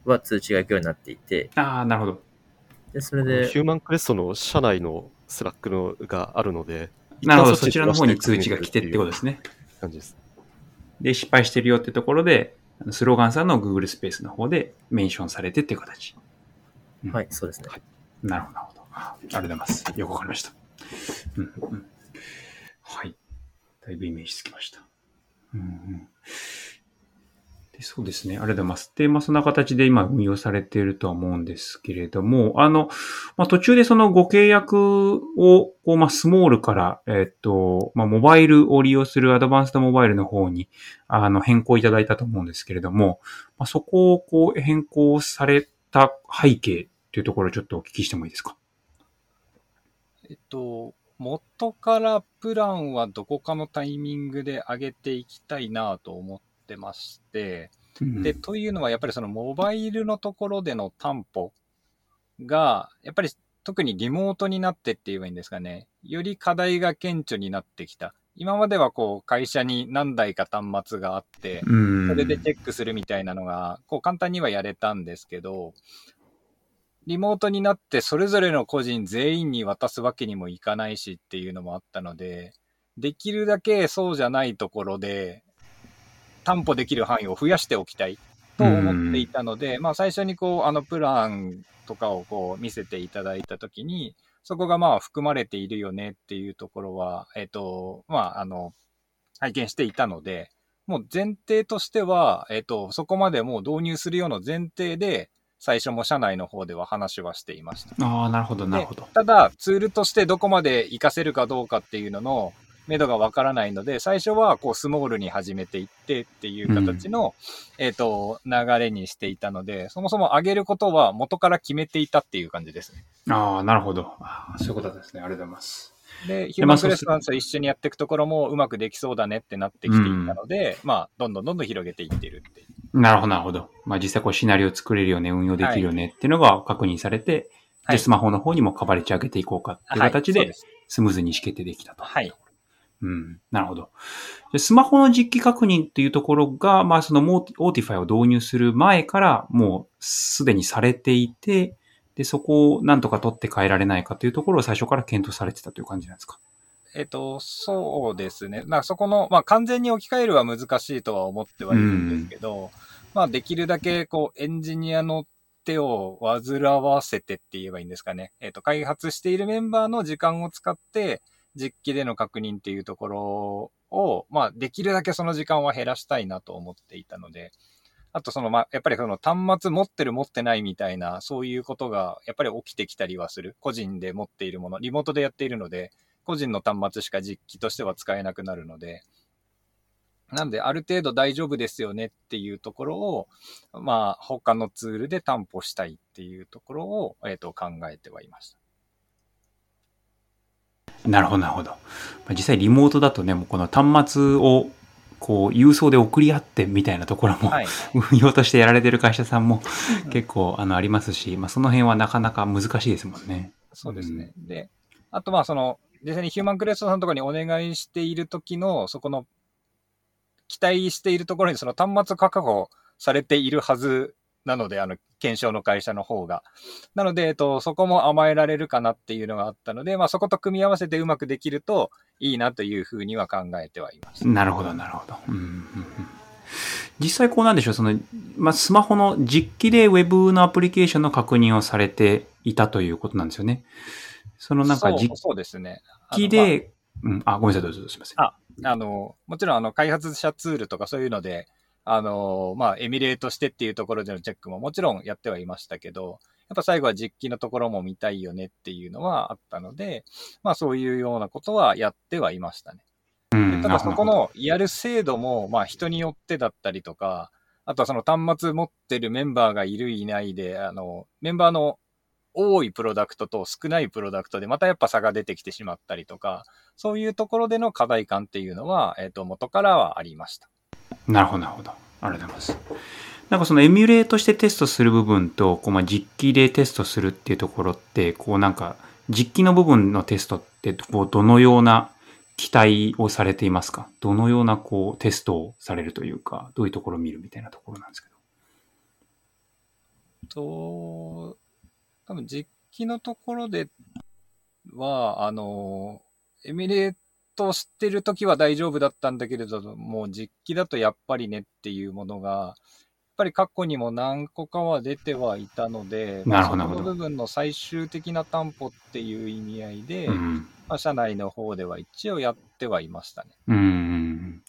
は通知が行くようになっていて、ああ、なるほど。で、それで、ヒューマンクレストの社内の Slack のがあるので、なるほど。そちらの方に通知が来てってことですね。感じです。で、失敗してるよってところで、スローガンさんの Google スペースの方でメンションされてっていう形。うんはい、そうですね。なるほど、なるほど。あありがとうございます。よくわかりました。うんうん、はい。だいぶイメージつきました。うんうんでそうですね。ありがとうございます。で、まあ、そんな形で今運用されているとは思うんですけれども、あの、まあ、途中でそのご契約を、こう、まあ、スモールから、えっと、まあ、モバイルを利用するアドバンストモバイルの方に、あの、変更いただいたと思うんですけれども、まあ、そこをこう、変更された背景というところをちょっとお聞きしてもいいですか？えっと、元からプランはどこかのタイミングで上げていきたいなと思ってまして、で、というのはやっぱりそのモバイルのところでの担保が、やっぱり特にリモートになってって言えばいいんですかね、より課題が顕著になってきた。今まではこう会社に何台か端末があって、うん。それでチェックするみたいなのが、こう簡単にはやれたんですけど、リモートになってそれぞれの個人全員に渡すわけにもいかないしっていうのもあったので、できるだけそうじゃないところで、担保できる範囲を増やしておきたいと思っていたので、まあ最初にこう、あのプランとかをこう見せていただいたときに、そこがまあ含まれているよねっていうところは、えっ、と、まああの、拝見していたので、もう前提としては、えっ、と、そこまでもう導入するような前提で、最初も社内の方では話はしていました。ああ、なるほど、なるほど。ただ、ツールとしてどこまで活かせるかどうかっていうのの、目処がわからないので、最初はこうスモールに始めていってっていう形の、えっ、と、流れにしていたので、そもそも上げることは元から決めていたっていう感じですね。ああ、なるほど。そういうことですね。ありがとうございます。で、ヒューマンクレストランスと一緒にやっていくところもうまくできそうだねってなってきていたので、まあ、どんどんどんどん広げていってるっていう。なるほど、なるほど。まあ実際こうシナリオ作れるよね、運用できるよねっていうのが確認されて、はいで、スマホの方にもカバレッジ上げていこうかっていう形でスムーズに意思決定できたと。はい。うん、なるほど。でスマホの実機確認っていうところが、まあそのもう Autify を導入する前からもうすでにされていて、で、そこをなんとか取って代えられないかというところを最初から検討されてたという感じなんですか？えっと、そうですね。まあそこの、まあ完全に置き換えるは難しいとは思ってはいるんですけど、まあできるだけこうエンジニアの手を煩わせてって言えばいいんですかね。えっと、開発しているメンバーの時間を使って実機での確認っていうところを、まあできるだけその時間は減らしたいなと思っていたので、あとその、まあ、やっぱりその端末持ってる持ってないみたいな、そういうことがやっぱり起きてきたりはする。個人で持っているもの、リモートでやっているので、個人の端末しか実機としては使えなくなるので、なんで、ある程度大丈夫ですよねっていうところを、まあ、他のツールで担保したいっていうところを、えっ、と、考えてはいました。なるほど、なるほど。まあ実際リモートだとね、もうこの端末をこう郵送で送り合ってみたいなところも、はい。運 用としてやられてる会社さんも 結構あのありますし、まあその辺はなかなか難しいですもんね。そうですね。で、あとまあその、実際にヒューマンクレストさんとかにお願いしている時の、そこの、期待しているところにその端末確保されているはずなので、あの、検証の会社の方が。なので、えっと、そこも甘えられるかなっていうのがあったので、まあそこと組み合わせてうまくできるといいなというふうには考えてはいます。なるほど、なるほど。うんうんうん実際こうなんでしょう、その、まあ、スマホの実機で Web のアプリケーションの確認をされていたということなんですよね。そのなんか実機で、うん、あ、ごめんなさい、どうぞどうぞすみません。ああの、もちろん、あの、開発者ツールとかそういうので、あの、まあ、エミュレートしてっていうところでのチェックももちろんやってはいましたけど、やっぱ最後は実機のところも見たいよねっていうのはあったので、まあ、そういうようなことはやってはいましたね。うんただそこのやる精度も、まあ、人によってだったりとか、あとはその端末持ってるメンバーがいるいないで、あの、メンバーの多いプロダクトと少ないプロダクトでまたやっぱ差が出てきてしまったりとか、そういうところでの課題感っていうのは、えっ、と、元からはありました。なるほど、なるほど。ありがとうございます。なんかそのエミュレートしてテストする部分と、こうまあ実機でテストするっていうところって、こうなんか実機の部分のテストって、こうどのような期待をされていますか？どのようなこうテストをされるというか、どういうところを見るみたいなところなんですけど。と、多分実機のところでは、あの、エミュレートトしてるときは大丈夫だったんだけれども、実機だとやっぱりねっていうものが、やっぱり過去にも何個かは出てはいたので、そこの部分の最終的な担保っていう意味合いで、うん。まあ、社内の方では一応やってはいましたね。うん。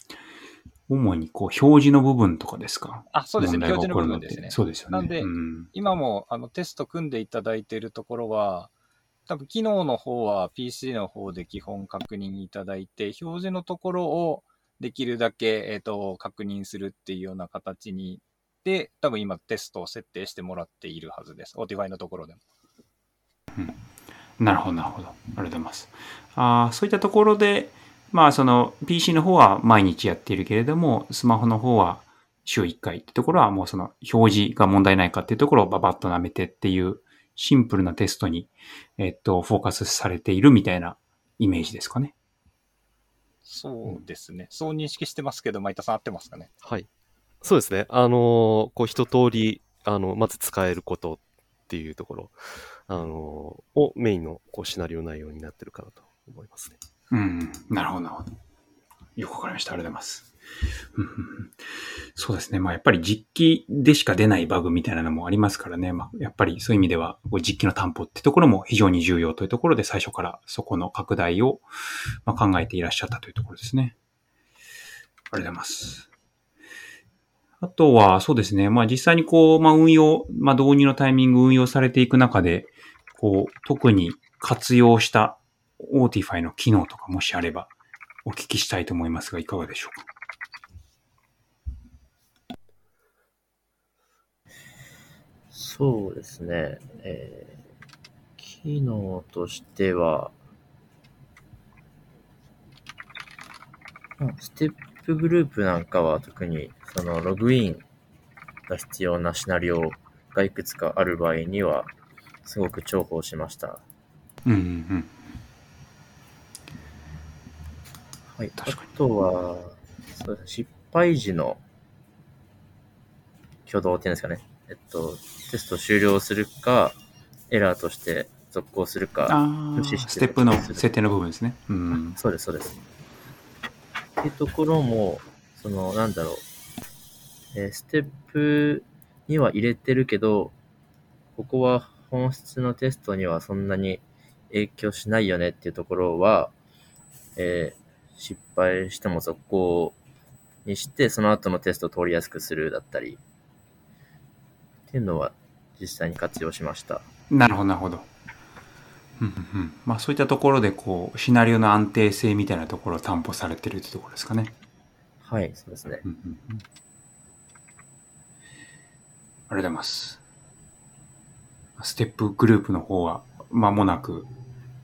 主にこう表示の部分とかですか？あ、そうですね、表示の部分ですね。そうですよね。なんでうん今もあのテスト組んでいただいているところは、多分機能の方は PC の方で基本確認いただいて、表示のところをできるだけ、えっと確認するっていうような形に、で、多分今テストを設定してもらっているはずです。Otify のところでも。うんなるほど、なるほど。ありがとうございます。あそういったところで、まあ、その PC の方は毎日やっているけれども、スマホの方は週1回ってところはもうその表示が問題ないかっていうところをババッと舐めてっていうシンプルなテストに、えっと、フォーカスされているみたいなイメージですかね。そうですね。そう認識してますけど、前田さん合ってますかね？はい。そうですね。あの、こう一通り、あの、まず使えることっていうところ、あの、をメインのこうシナリオ内容になってるかなと思いますね。うん、なるほど、なるほど。よくわかりました。ありがとうございます。そうですね。まあ、やっぱり実機でしか出ないバグみたいなのもありますからね。まあ、やっぱりそういう意味では、実機の担保ってところも非常に重要というところで、最初からそこの拡大を、ま、考えていらっしゃったというところですね。ありがとうございます。あとは、そうですね。まあ、実際にこう、まあ、運用、まあ、導入のタイミング運用されていく中で、こう、特に活用した Otify の機能とかもしあればお聞きしたいと思いますが、いかがでしょうか？そうですね。えー、機能としては、まあステップグループなんかは特にそのログインが必要なシナリオがいくつかある場合には、すごく重宝しました。うんうんうん。はい。あとは、そうですね失敗時の挙動っていうんですかね。えっと、テスト終了するか、エラーとして続行するか、あ無視してステップの設定の部分ですね。うん。そうです、そうです。っていうところも、その、なんだろう、えーステップには入れてるけど、ここは本質のテストにはそんなに影響しないよねっていうところは、えー失敗しても続行にして、その後のテストを通りやすくするだったり、っていうのは実際に活用しました。なるほど、なるほど。うんうんうんまあそういったところで、こう、シナリオの安定性みたいなところを担保されてるってところですかね。はい、そうですね。うんうんうんありがとうございます。ステップグループの方は、間もなく、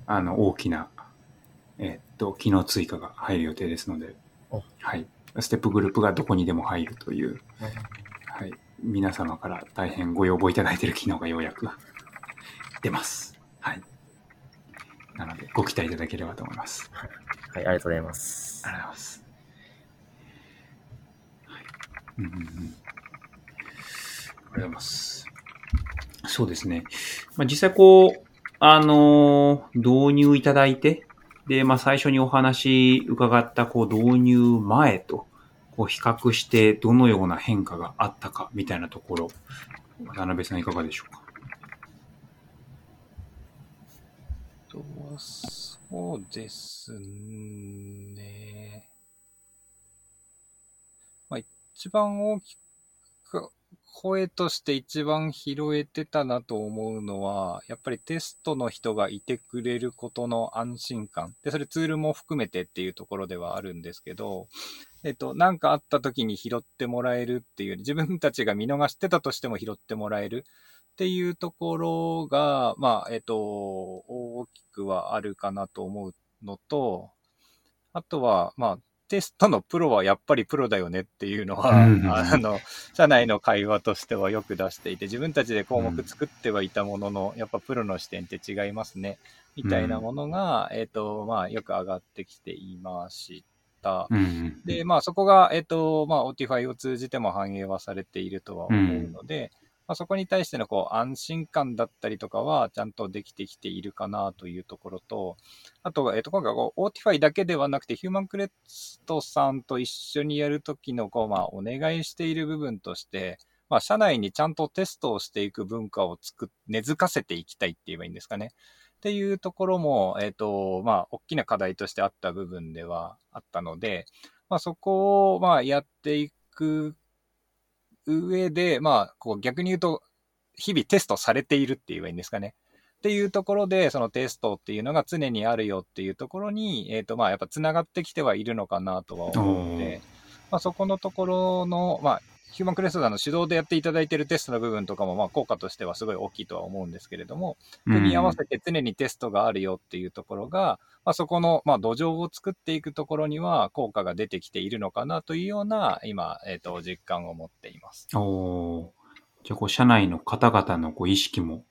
あの、大きな、えっと、機能追加が入る予定ですのでお、はい。ステップグループがどこにでも入るという、はい。皆様から大変ご要望いただいている機能がようやく出ます。はい。なので、ご期待いただければと思います。はい、ありがとうございますあ。りがとうございます。はい。うんうんうん。ありがとうございます。そうですね。まあ、実際こう、あのー導入いただいて、で、まあ、最初にお話伺った、こう、導入前と、こう、比較して、どのような変化があったか、みたいなところ、渡辺さんいかがでしょうか？とそうですね。まあ、一番大きく、声として一番拾えてたなと思うのは、やっぱりテストの人がいてくれることの安心感。で、それツールも含めてっていうところではあるんですけど、えっと、なんかあった時に拾ってもらえるっていう、自分たちが見逃してたとしても拾ってもらえるっていうところが、まあ、えっと、大きくはあるかなと思うのと、あとは、まあ、テストのプロはやっぱりプロだよねっていうのは、あの、社内の会話としてはよく出していて、自分たちで項目作ってはいたものの、やっぱプロの視点って違いますね、みたいなものが、えっと、まあ、よく上がってきていました。で、まあそこが、えっ、と、まあ Otify を通じても反映はされているとは思うので、まあそこに対してのこう安心感だったりとかはちゃんとできてきているかなというところと、あと、えっ、と、今回こう Otify だけではなくてヒューマンクレストさんと一緒にやるときのこう、まあお願いしている部分として、まあ社内にちゃんとテストをしていく文化を作、根付かせていきたいって言えばいいんですかね。っていうところも、えっ、と、まあ、大きな課題としてあった部分ではあったので、まあ、そこを、まあ、やっていく上で、まあ、こう逆に言うと、日々テストされているって言えばいいんですかね。っていうところで、そのテストっていうのが常にあるよっていうところに、えっ、と、まあ、やっぱ繋がってきてはいるのかなとは思うので、まあ、そこのところの、まあ、ヒューマンクレストさんの主導でやっていただいているテストの部分とかも、まあ、効果としてはすごい大きいとは思うんですけれども、組み合わせて常にテストがあるよっていうところが、まあ、そこの、まあ、土壌を作っていくところには効果が出てきているのかなというような、今、えっ、と、実感を持っています。おーじゃあ、こう、社内の方々のこう意識も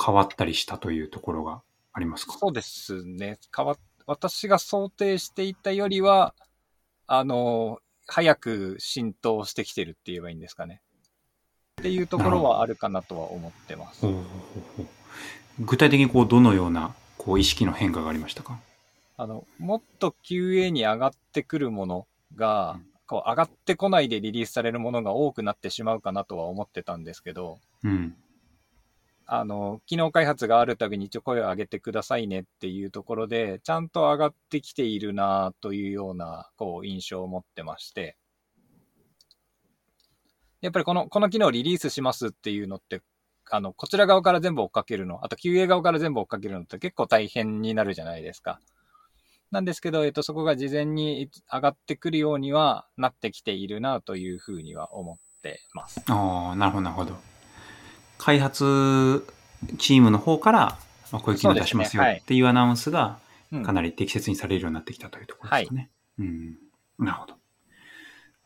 変わったりしたというところがありますか？そうですね。変わ私が想定していたよりは、あの、早く浸透してきてるって言えばいいんですかね。っていうところはあるかなとは思ってます具体的にこう、どのようなこう意識の変化がありましたか？あの、もっと QA に上がってくるものが、こう上がってこないでリリースされるものが多くなってしまうかなとは思ってたんですけど、うん。あの、機能開発があるたびに一応声を上げてくださいねっていうところで、ちゃんと上がってきているなというような、こう、印象を持ってまして。やっぱりこの、この機能をリリースしますっていうのって、あの、こちら側から全部追っかけるの、あと QA 側から全部追っかけるのって結構大変になるじゃないですか。なんですけど、えっと、そこが事前に上がってくるようにはなってきているなというふうには思ってます。ああ、なるほど、なるほど。開発チームの方から、まあ、こういう機能出しますよっていうアナウンスがうんかなり適切にされるようになってきたというところですかね。うん。なるほど。ありが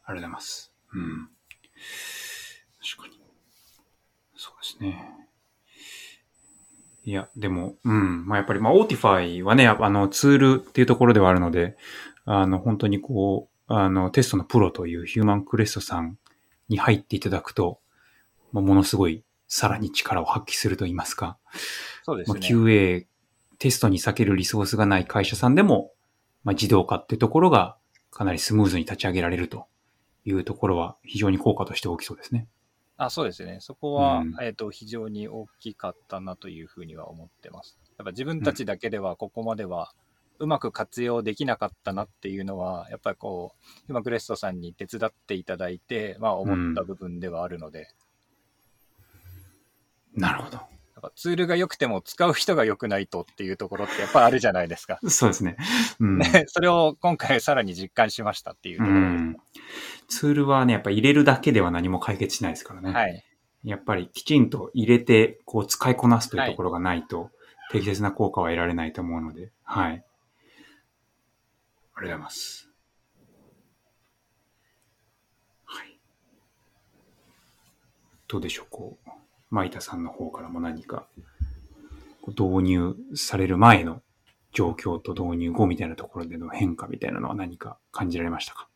とうございます。うん。確かに。そうですね。いや、でも、うん。まあ、やっぱり、まあ、 Autify はね、あの、ツールっていうところではあるので、あの、本当にこう、あの、テストのプロというヒューマンクレストさんに入っていただくと、まあ、ものすごい、さらに力を発揮すると言いますか、まあ、そうですね。QA、テストに割けるリソースがない会社さんでも、まあ、自動化ってところがかなりスムーズに立ち上げられるというところは非常に効果として大きそうですね。あそうですね。そこは、うんえっ、と、非常に大きかったなというふうには思ってます。やっぱ自分たちだけではここまではうまく活用できなかったなっていうのは、やっぱりこう、ヒューマンクレストさんに手伝っていただいて、まあ思った部分ではあるので、なるほど。ツールが良くても使う人が良くないとっていうところってやっぱりあるじゃないですか。そうですね。うん。ねそれを今回さらに実感しましたっていうとうころです。ん、ツールはね、やっぱ入れるだけでは何も解決しないですからね。はい。やっぱりきちんと入れて、こう使いこなすというところがないと、適切な効果は得られないと思うので、はい。ありがとうございます。はい。どうでしょう、こう、マイタさんの方からも何か、導入される前の状況と導入後みたいなところでの変化みたいなのは何か感じられましたか？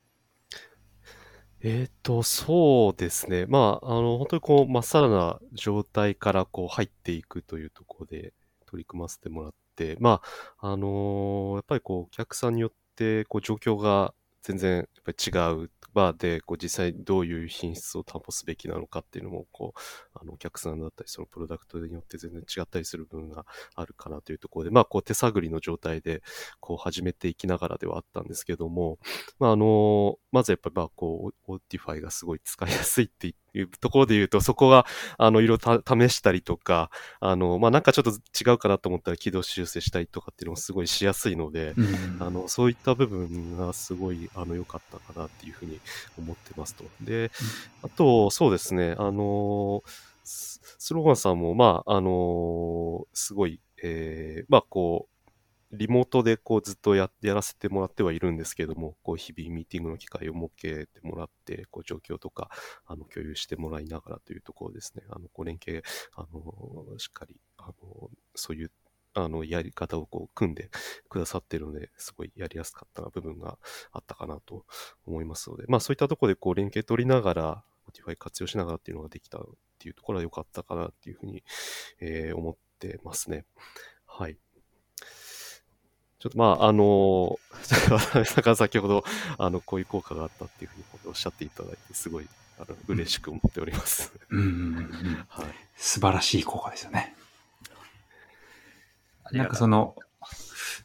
えっと、そうですね。まあ、あの、本当にこう、まっさらな状態からこう入っていくというところで取り組ませてもらって、まあ、あのーやっぱりこう、お客さんによって、こう、状況が全然やっぱり違う。まあ、で、こう、実際どういう品質を担保すべきなのかっていうのも、こう、あの、お客さんだったり、そのプロダクトによって全然違ったりする部分があるかなというところで、まあ、こう、手探りの状態で、こう、始めていきながらではあったんですけども、まあ、あの、まずやっぱりまあ、こう、 Autify がすごい使いやすいっていうところで言うと、そこが、あの、いろいろた試したりとか、あの、まあ、なんかちょっと違うかなと思ったら軌道修正したりとかっていうのもすごいしやすいので、あの、そういった部分がすごい、あの、良かったかなっていうふうに思ってますと。で、あと、そうですね、あの、ススローガンさんも、まあ、あの、すごい、えーまあ、こう、リモートでこうずっとややらせてもらってはいるんですけども、こう日々ミーティングの機会を設けてもらって、こう状況とかあの共有してもらいながらというところですね、あのこう連携あのしっかりあのそういうあのやり方をこう組んでくださってるので、すごいやりやすかった部分があったかなと思いますので、まあそういったところでこう連携取りながら、Spotify 活用しながらっていうのができたっていうところは良かったかなっていうふうに、えー思ってますね。はい。ちょっとまあ、あの、坂田先ほど、あの、こういう効果があったっていうふうにおっしゃっていただいて、すごい、あの、嬉しく思っております。うんはい。素晴らしい効果ですよね。なんかその、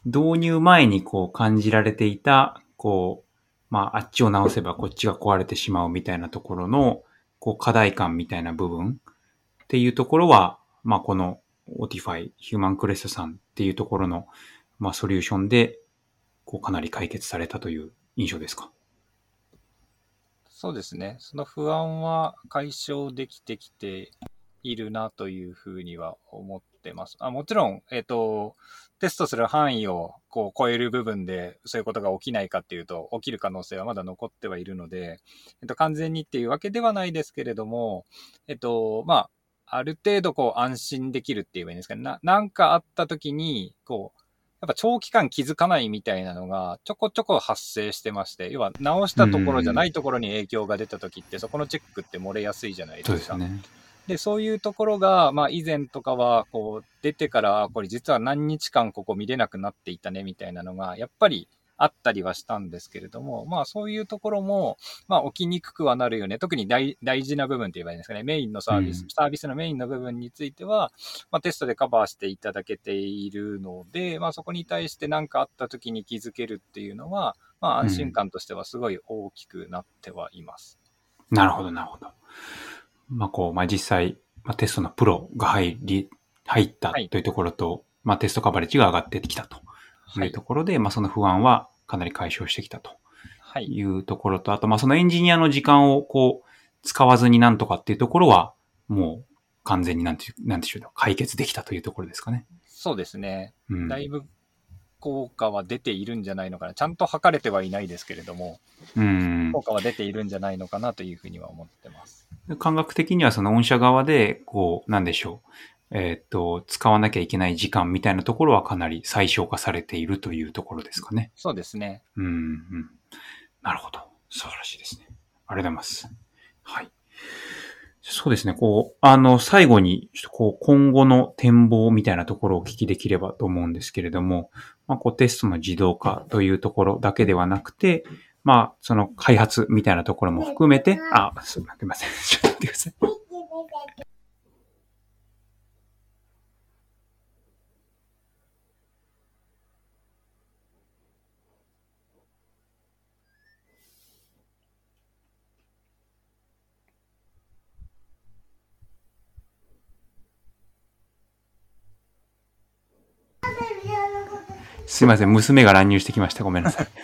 導入前にこう感じられていた、こう、まあ、あっちを直せばこっちが壊れてしまうみたいなところの、こう、課題感みたいな部分っていうところは、まあ、この Otify、ヒューマンクレストさんっていうところの、まあ、ソリューションで、こう、かなり解決されたという印象ですか？そうですね。その不安は解消できてきているなというふうには思ってます。あもちろん、えっ、と、テストする範囲をこう超える部分でそういうことが起きないかっていうと、起きる可能性はまだ残ってはいるので、えっと、完全にっていうわけではないですけれども、えっと、まあ、ある程度こう安心できるって言えばいいんですかね。な、なんかあった時に、こう、やっぱ長期間気づかないみたいなのがちょこちょこ発生してまして、要は直したところじゃないところに影響が出た時って、そこのチェックって漏れやすいじゃないですか。そうですね。で、そういうところが、まあ以前とかは、こう、出てから、あこれ実は何日間ここ見れなくなっていたね、みたいなのが、やっぱりあったりはしたんですけれども、まあそういうところも、まあ起きにくくはなるよね。特に大大事な部分って言えばいいんですかね。メインのサービス、うんサービスのメインの部分については、まあテストでカバーしていただけているので、まあそこに対して何かあった時に気づけるっていうのは、まあ安心感としてはすごい大きくなってはいます。なるほど、なるほど。まあ、こう、まあ、実際、まあ、テストのプロが入り、入ったはいというところと、まあ、テストカバレッジが上がってきたとというところで、まあその不安はかなり解消してきたとはい。いうところと、あとまあそのエンジニアの時間をこう使わずになんとかっていうところは、もう完全になんてなんていうんでしょう、解決できたというところですかね。そうですね。うん。だいぶ効果は出ているんじゃないのかな。ちゃんと測れてはいないですけれども、うん効果は出ているんじゃないのかなというふうには思ってます。感覚的にはその御社側で、こう、なんでしょう。えーっと、使わなきゃいけない時間みたいなところはかなり最小化されているというところですかね。そうですね。うん、うん。なるほど。素晴らしいですね。ありがとうございます。はい。そうですね。こう、あの、最後に、ちょっとこう、今後の展望みたいなところをお聞きできればと思うんですけれども、まあ、こう、テストの自動化というところだけではなくて、まあ、その開発みたいなところも含めて、あ、すみません。ちょっと待ってください。すいません。娘が乱入してきました。ごめんなさい。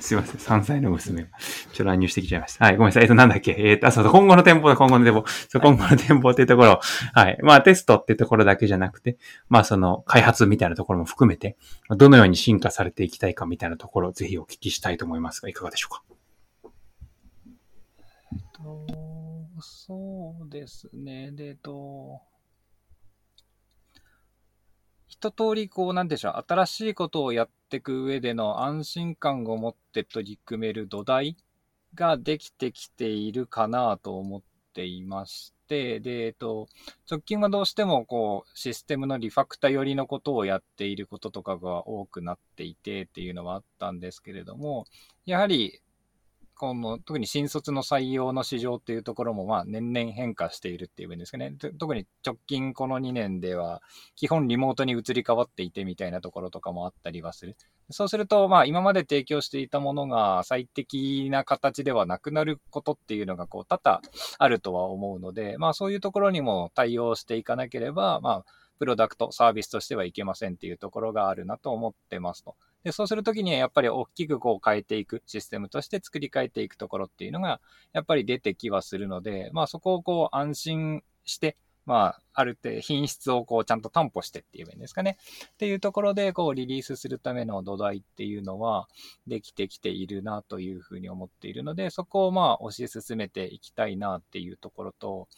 すいません。3歳の娘が。ちょっと乱入してきちゃいました。はい。ごめんなさい。えっと、なんだっけ？えっと、あ、そうそう、今後の展望だ、今後の展望。そう、今後の展望っていうところ。はい。まあ、テストっていうところだけじゃなくて、まあ、その、開発みたいなところも含めて、どのように進化されていきたいかみたいなところをぜひお聞きしたいと思いますが、いかがでしょうか？とそうですね。で、えっと、一通り、こう、なんでしょう、新しいことをやっていく上での安心感を持って取り組める土台ができてきているかなと思っていまして、で、えっと、直近はどうしても、こう、システムのリファクタ寄りのことをやっていることとかが多くなっていてっていうのはあったんですけれども、やはり、この特に新卒の採用の市場っていうところもまあ年々変化しているっていう分ですかね。特に直近この2年では基本リモートに移り変わっていてみたいなところとかもあったりはする。そうするとまあ今まで提供していたものが最適な形ではなくなることっていうのがこう多々あるとは思うので、まあそういうところにも対応していかなければ、まあプロダクト、サービスとしてはいけませんっていうところがあるなと思ってますと。で、そうするときにはやっぱり大きくこう変えていく、システムとして作り変えていくところっていうのが、やっぱり出てきはするので、まあそこをこう安心して、まあ、ある程度品質をこうちゃんと担保してっていう面ですかね。っていうところでこうリリースするための土台っていうのはできてきているなというふうに思っているので、そこをまあ推し進めていきたいなっていうところと、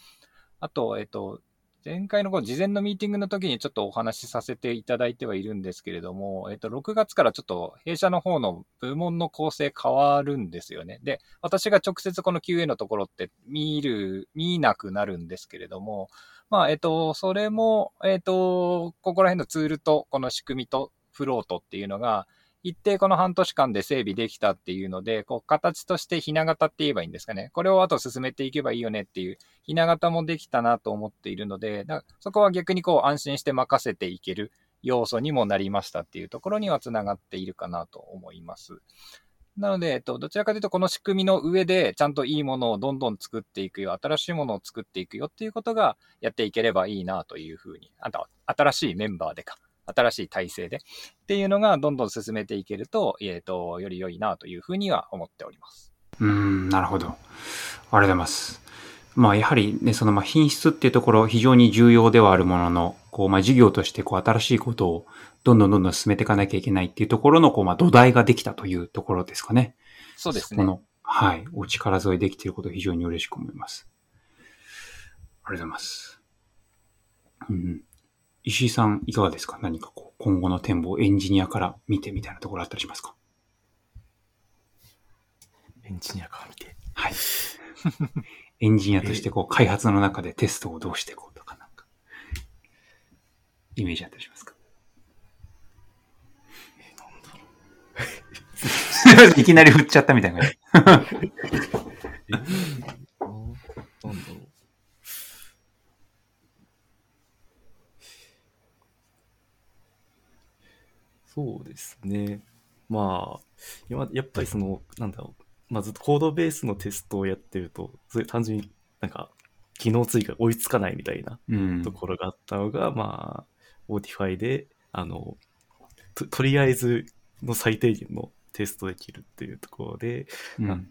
あと、えっと、前回のこう事前のミーティングの時にちょっとお話しさせていただいてはいるんですけれども、えっと、6月からちょっと弊社の方の部門の構成変わるんですよね。で、私が直接この QA のところって見る、見なくなるんですけれども、まあ、えっと、それも、えっと、ここら辺のツールとこの仕組みとフロートっていうのが、一定この半年間で整備できたっていうので、こう形としてひな形って言えばいいんですかね。これをあと進めていけばいいよねっていうひな形もできたなと思っているので、そこは逆にこう安心して任せていける要素にもなりましたっていうところにはつながっているかなと思います。なので、えっと、どちらかというと、この仕組みの上で、ちゃんといいものをどんどん作っていくよ、新しいものを作っていくよっていうことがやっていければいいなというふうに、あと、新しいメンバーでか、新しい体制でっていうのがどんどん進めていけると、えっ、と、より良いなというふうには思っております。うーん、なるほど。ありがとうございます。まあ、やはりね、その、まあ、品質っていうところ、非常に重要ではあるものの、こう、まあ、事業として、こう、新しいことを、どんどんどんどん進めていかなきゃいけないっていうところの、こう、まあ、土台ができたというところですかね。そうですね。この、はい、お力添えできていること、非常に嬉しく思います。ありがとうございます。うん。石井さん、いかがですか？何かこう、今後の展望、エンジニアから見てみたいなところあったりしますか？エンジニアから見て。はい。エンジニアとしてこう開発の中でテストをどうしていこうとかなんか、イメージあったりしますか？いきなり振っちゃったみたいな なんだろう。そうですね。まあ、今やっぱりその、なんだろう。まあ、ずっとコードベースのテストをやってると、それ単純になんか、機能追加が追いつかないみたいなうんと。ころがあったのが、まあ、 Autify であの、ととりあえずの最低限のテストできるっていうところで、うん。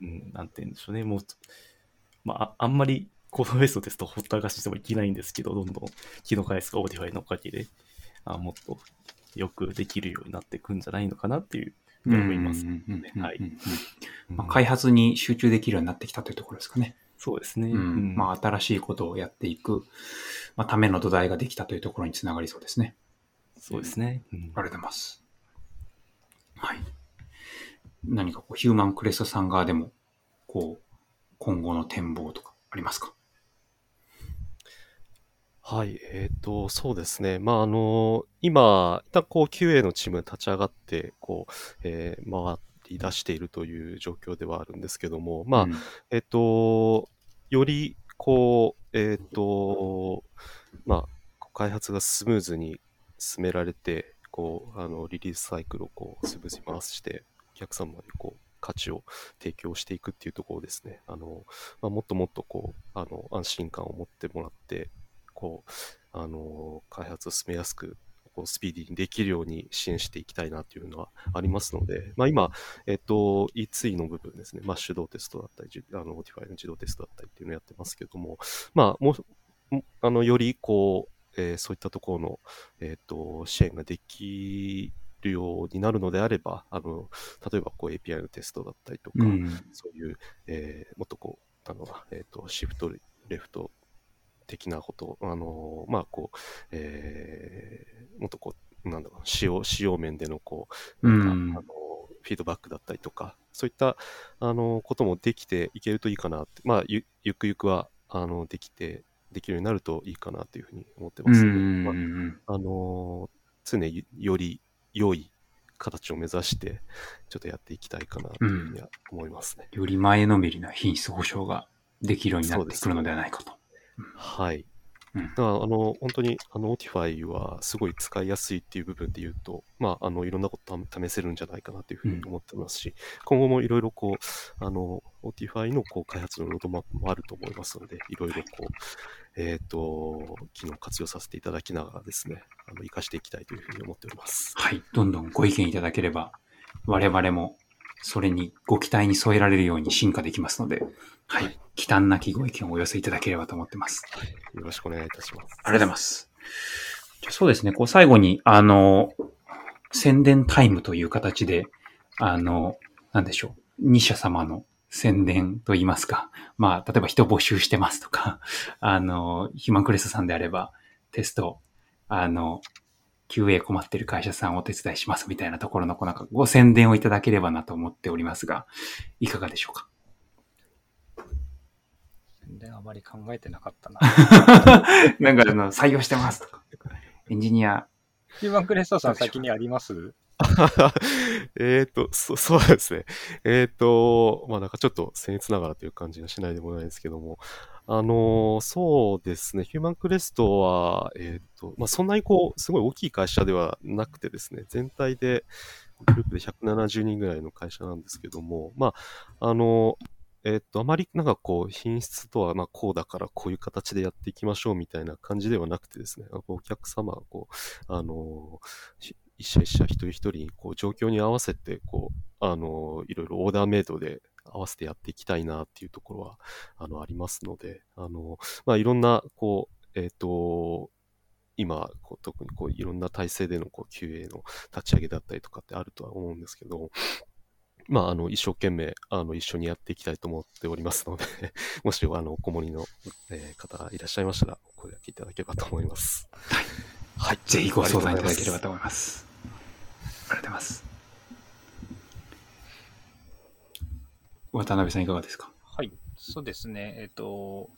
うん、なんて言うんでしょうね、もう、まあ、ああんまりコードベースのテストをほったらかししてもいけないんですけど、どんどん機能開発が Autify のおかげで、あもっとよくできるようになっていくんじゃないのかなっていうふうに思います。はいまあ、開発に集中できるようになってきたというところですかね。そうですね。うんまあ、新しいことをやっていく、まあ、ための土台ができたというところにつながりそうですね。そうですね。うんありがとうございます。はい。何かこう、ヒューマンクレストさん側でも、こう、今後の展望とかありますかはい、えっ、と、そうですね。まあ、あの、今、一旦こう QA のチームが立ち上がって、こう、えー回り出しているという状況ではあるんですけども、まあ、うんえっ、と、より、こう、えっ、と、まあ、開発がスムーズに進められて、こう、あの、リリースサイクルをこう、スムーズに回して、お客様にこう、価値を提供していくっていうところですね。あの、まあ、もっともっとこう、あの、安心感を持ってもらって、こう、あの、開発を進めやすく、こうスピーディーにできるように支援していきたいなというのはありますので、まあ、今、えっと、E2 の部分ですね、まあ、手動テストだったり、じあの、Modify の自動テストだったりっていうのをやってますけども、まあ、もう、もあの、より、こう、えーそういったところの、えっと、支援ができるようになるのであれば、あの、例えば、こう、API のテストだったりとか、うん。そういう、えーもっとこう、あの、えっ、と、シフト、レフト的なこと、あの、まあ、こう、えーもっとこう、なんだろう、使用、使用面での、こう、なんか、うんあの、フィードバックだったりとか、そういった、あの、こともできていけるといいかなって、まあ、ゆ、ゆくゆくは、あの、できて、できるようになるといいかなというふうに思ってうますので、ん。まあうんあの常により良い形を目指して、ちょっとやっていきたいかなというふうには思いますね。より前のめりな品質保証ができるようになってくるのではないかと。はい。うんだから、あの、本当に、あの、Otify はすごい使いやすいっていう部分で言うと、まあ、あの、いろんなこと試せるんじゃないかなというふうに思ってますし、今後もいろいろこう、あの、Otify のこう開発のロードマップもあると思いますので、いろいろこう、えっ、と、機能活用させていただきながらですね、あの、活かしていきたいというふうに思っております。はい。どんどんご意見いただければ、我々もそれにご期待に添えられるように進化できますので、はい。忌憚なきご意見をお寄せいただければと思ってます。よろしくお願いいたします。ありがとうございます。そうですね。こう最後に、あの、宣伝タイムという形で、あの、なんでしょう。二社様の宣伝といいますか。まあ、例えば人募集してますとか、あの、ヒマンクレストさんであれば、テスト、あの、QA 困ってる会社さんをお手伝いしますみたいなところの、こうなんかご宣伝をいただければなと思っておりますが、いかがでしょうか？全然あまり考えてなかったな。なんかあの、採用してますとか、エンジニア、ヒューマンクレストさん先にあります？えっと、そ、そうですね。えっ、と、まあなんかちょっと僭越ながらという感じがしないでもないですけども、あのーそうですね、ヒューマンクレストは、えっ、と、まあそんなにこう、すごい大きい会社ではなくてですね、全体で、グループで170人ぐらいの会社なんですけども、まあ、あのえっ、と、あまりなんかこう、品質とは、まあ、こうだからこういう形でやっていきましょうみたいな感じではなくてですね、お客様がこう、あの一社一社一人一人にこう状況に合わせて、こう、あの、いろいろオーダーメイドで合わせてやっていきたいなっていうところは、あの、ありますので、あの、まあ、いろんな、こう、えっ、と、今、こう特にこういろんな体制でのこう QA の立ち上げだったりとかってあるとは思うんですけど、まあ、あの、一生懸命、あの、一緒にやっていきたいと思っておりますので、もし、あの、おこもりの、えー方がいらっしゃいましたら、お声掛けいただければと思います。はい。ぜひご相談いただければと思います。ありがとうございます。渡辺さんいかがですか？はい、そうですね。えっ、と、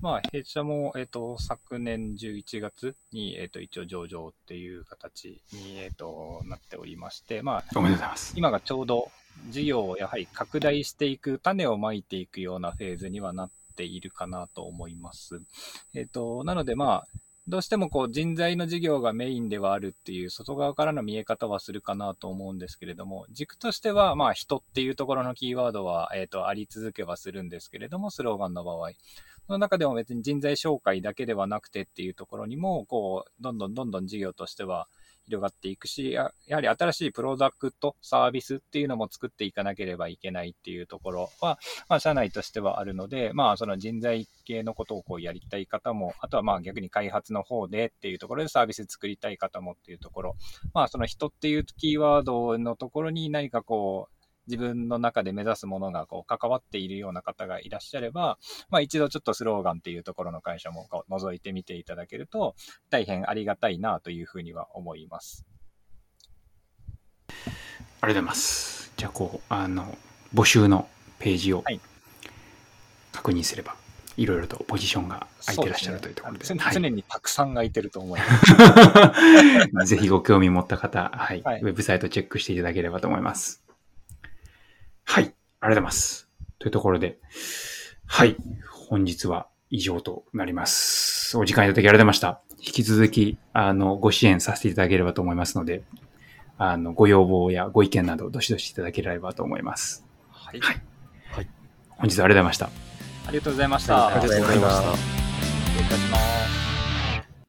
まあ、弊社も、えっ、と、昨年11月に、えっ、と、一応上場っていう形に、えっ、と、なっておりまして、まあ、おめでとうございます。今がちょうど事業をやはり拡大していく、種をまいていくようなフェーズにはなっているかなと思います。えっ、と、なのでまあ、どうしてもこう人材の事業がメインではあるっていう外側からの見え方はするかなと思うんですけれども、軸としてはまあ人っていうところのキーワードは、えっ、と、あり続けはするんですけれども、スローガンの場合。その中でも別に人材紹介だけではなくてっていうところにも、こう、どんどんどんどん事業としては広がっていくし、ややはり新しいプロダクト、サービスっていうのも作っていかなければいけないっていうところは、まあ、社内としてはあるので、まあ、その人材系のことをこうやりたい方も、あとはまあ逆に開発の方でっていうところでサービス作りたい方もっていうところ、まあ、その人っていうキーワードのところに何かこう、自分の中で目指すものがこう関わっているような方がいらっしゃれば、まあ一度ちょっとスローガンっていうところの会社もこう覗いてみていただけると、大変ありがたいなというふうには思います。ありがとうございます。じゃあ、こう、あの、募集のページをはい確認すれば、いろいろとポジションが空いてらっしゃるというところで。ですねはい常にたくさん空いてると思います。ぜひご興味持った方、はい、はいウェブサイトチェックしていただければと思います。はい、ありがとうございます。というところで、はい、本日は以上となります。お時間いただきありがとうございました。引き続き、あの、ご支援させていただければと思いますので、あの、ご要望やご意見など、どしどしいただければと思います。はい。はいはい本日はありがとうございました。ありがとうございました。ありがとうございました失礼いたします。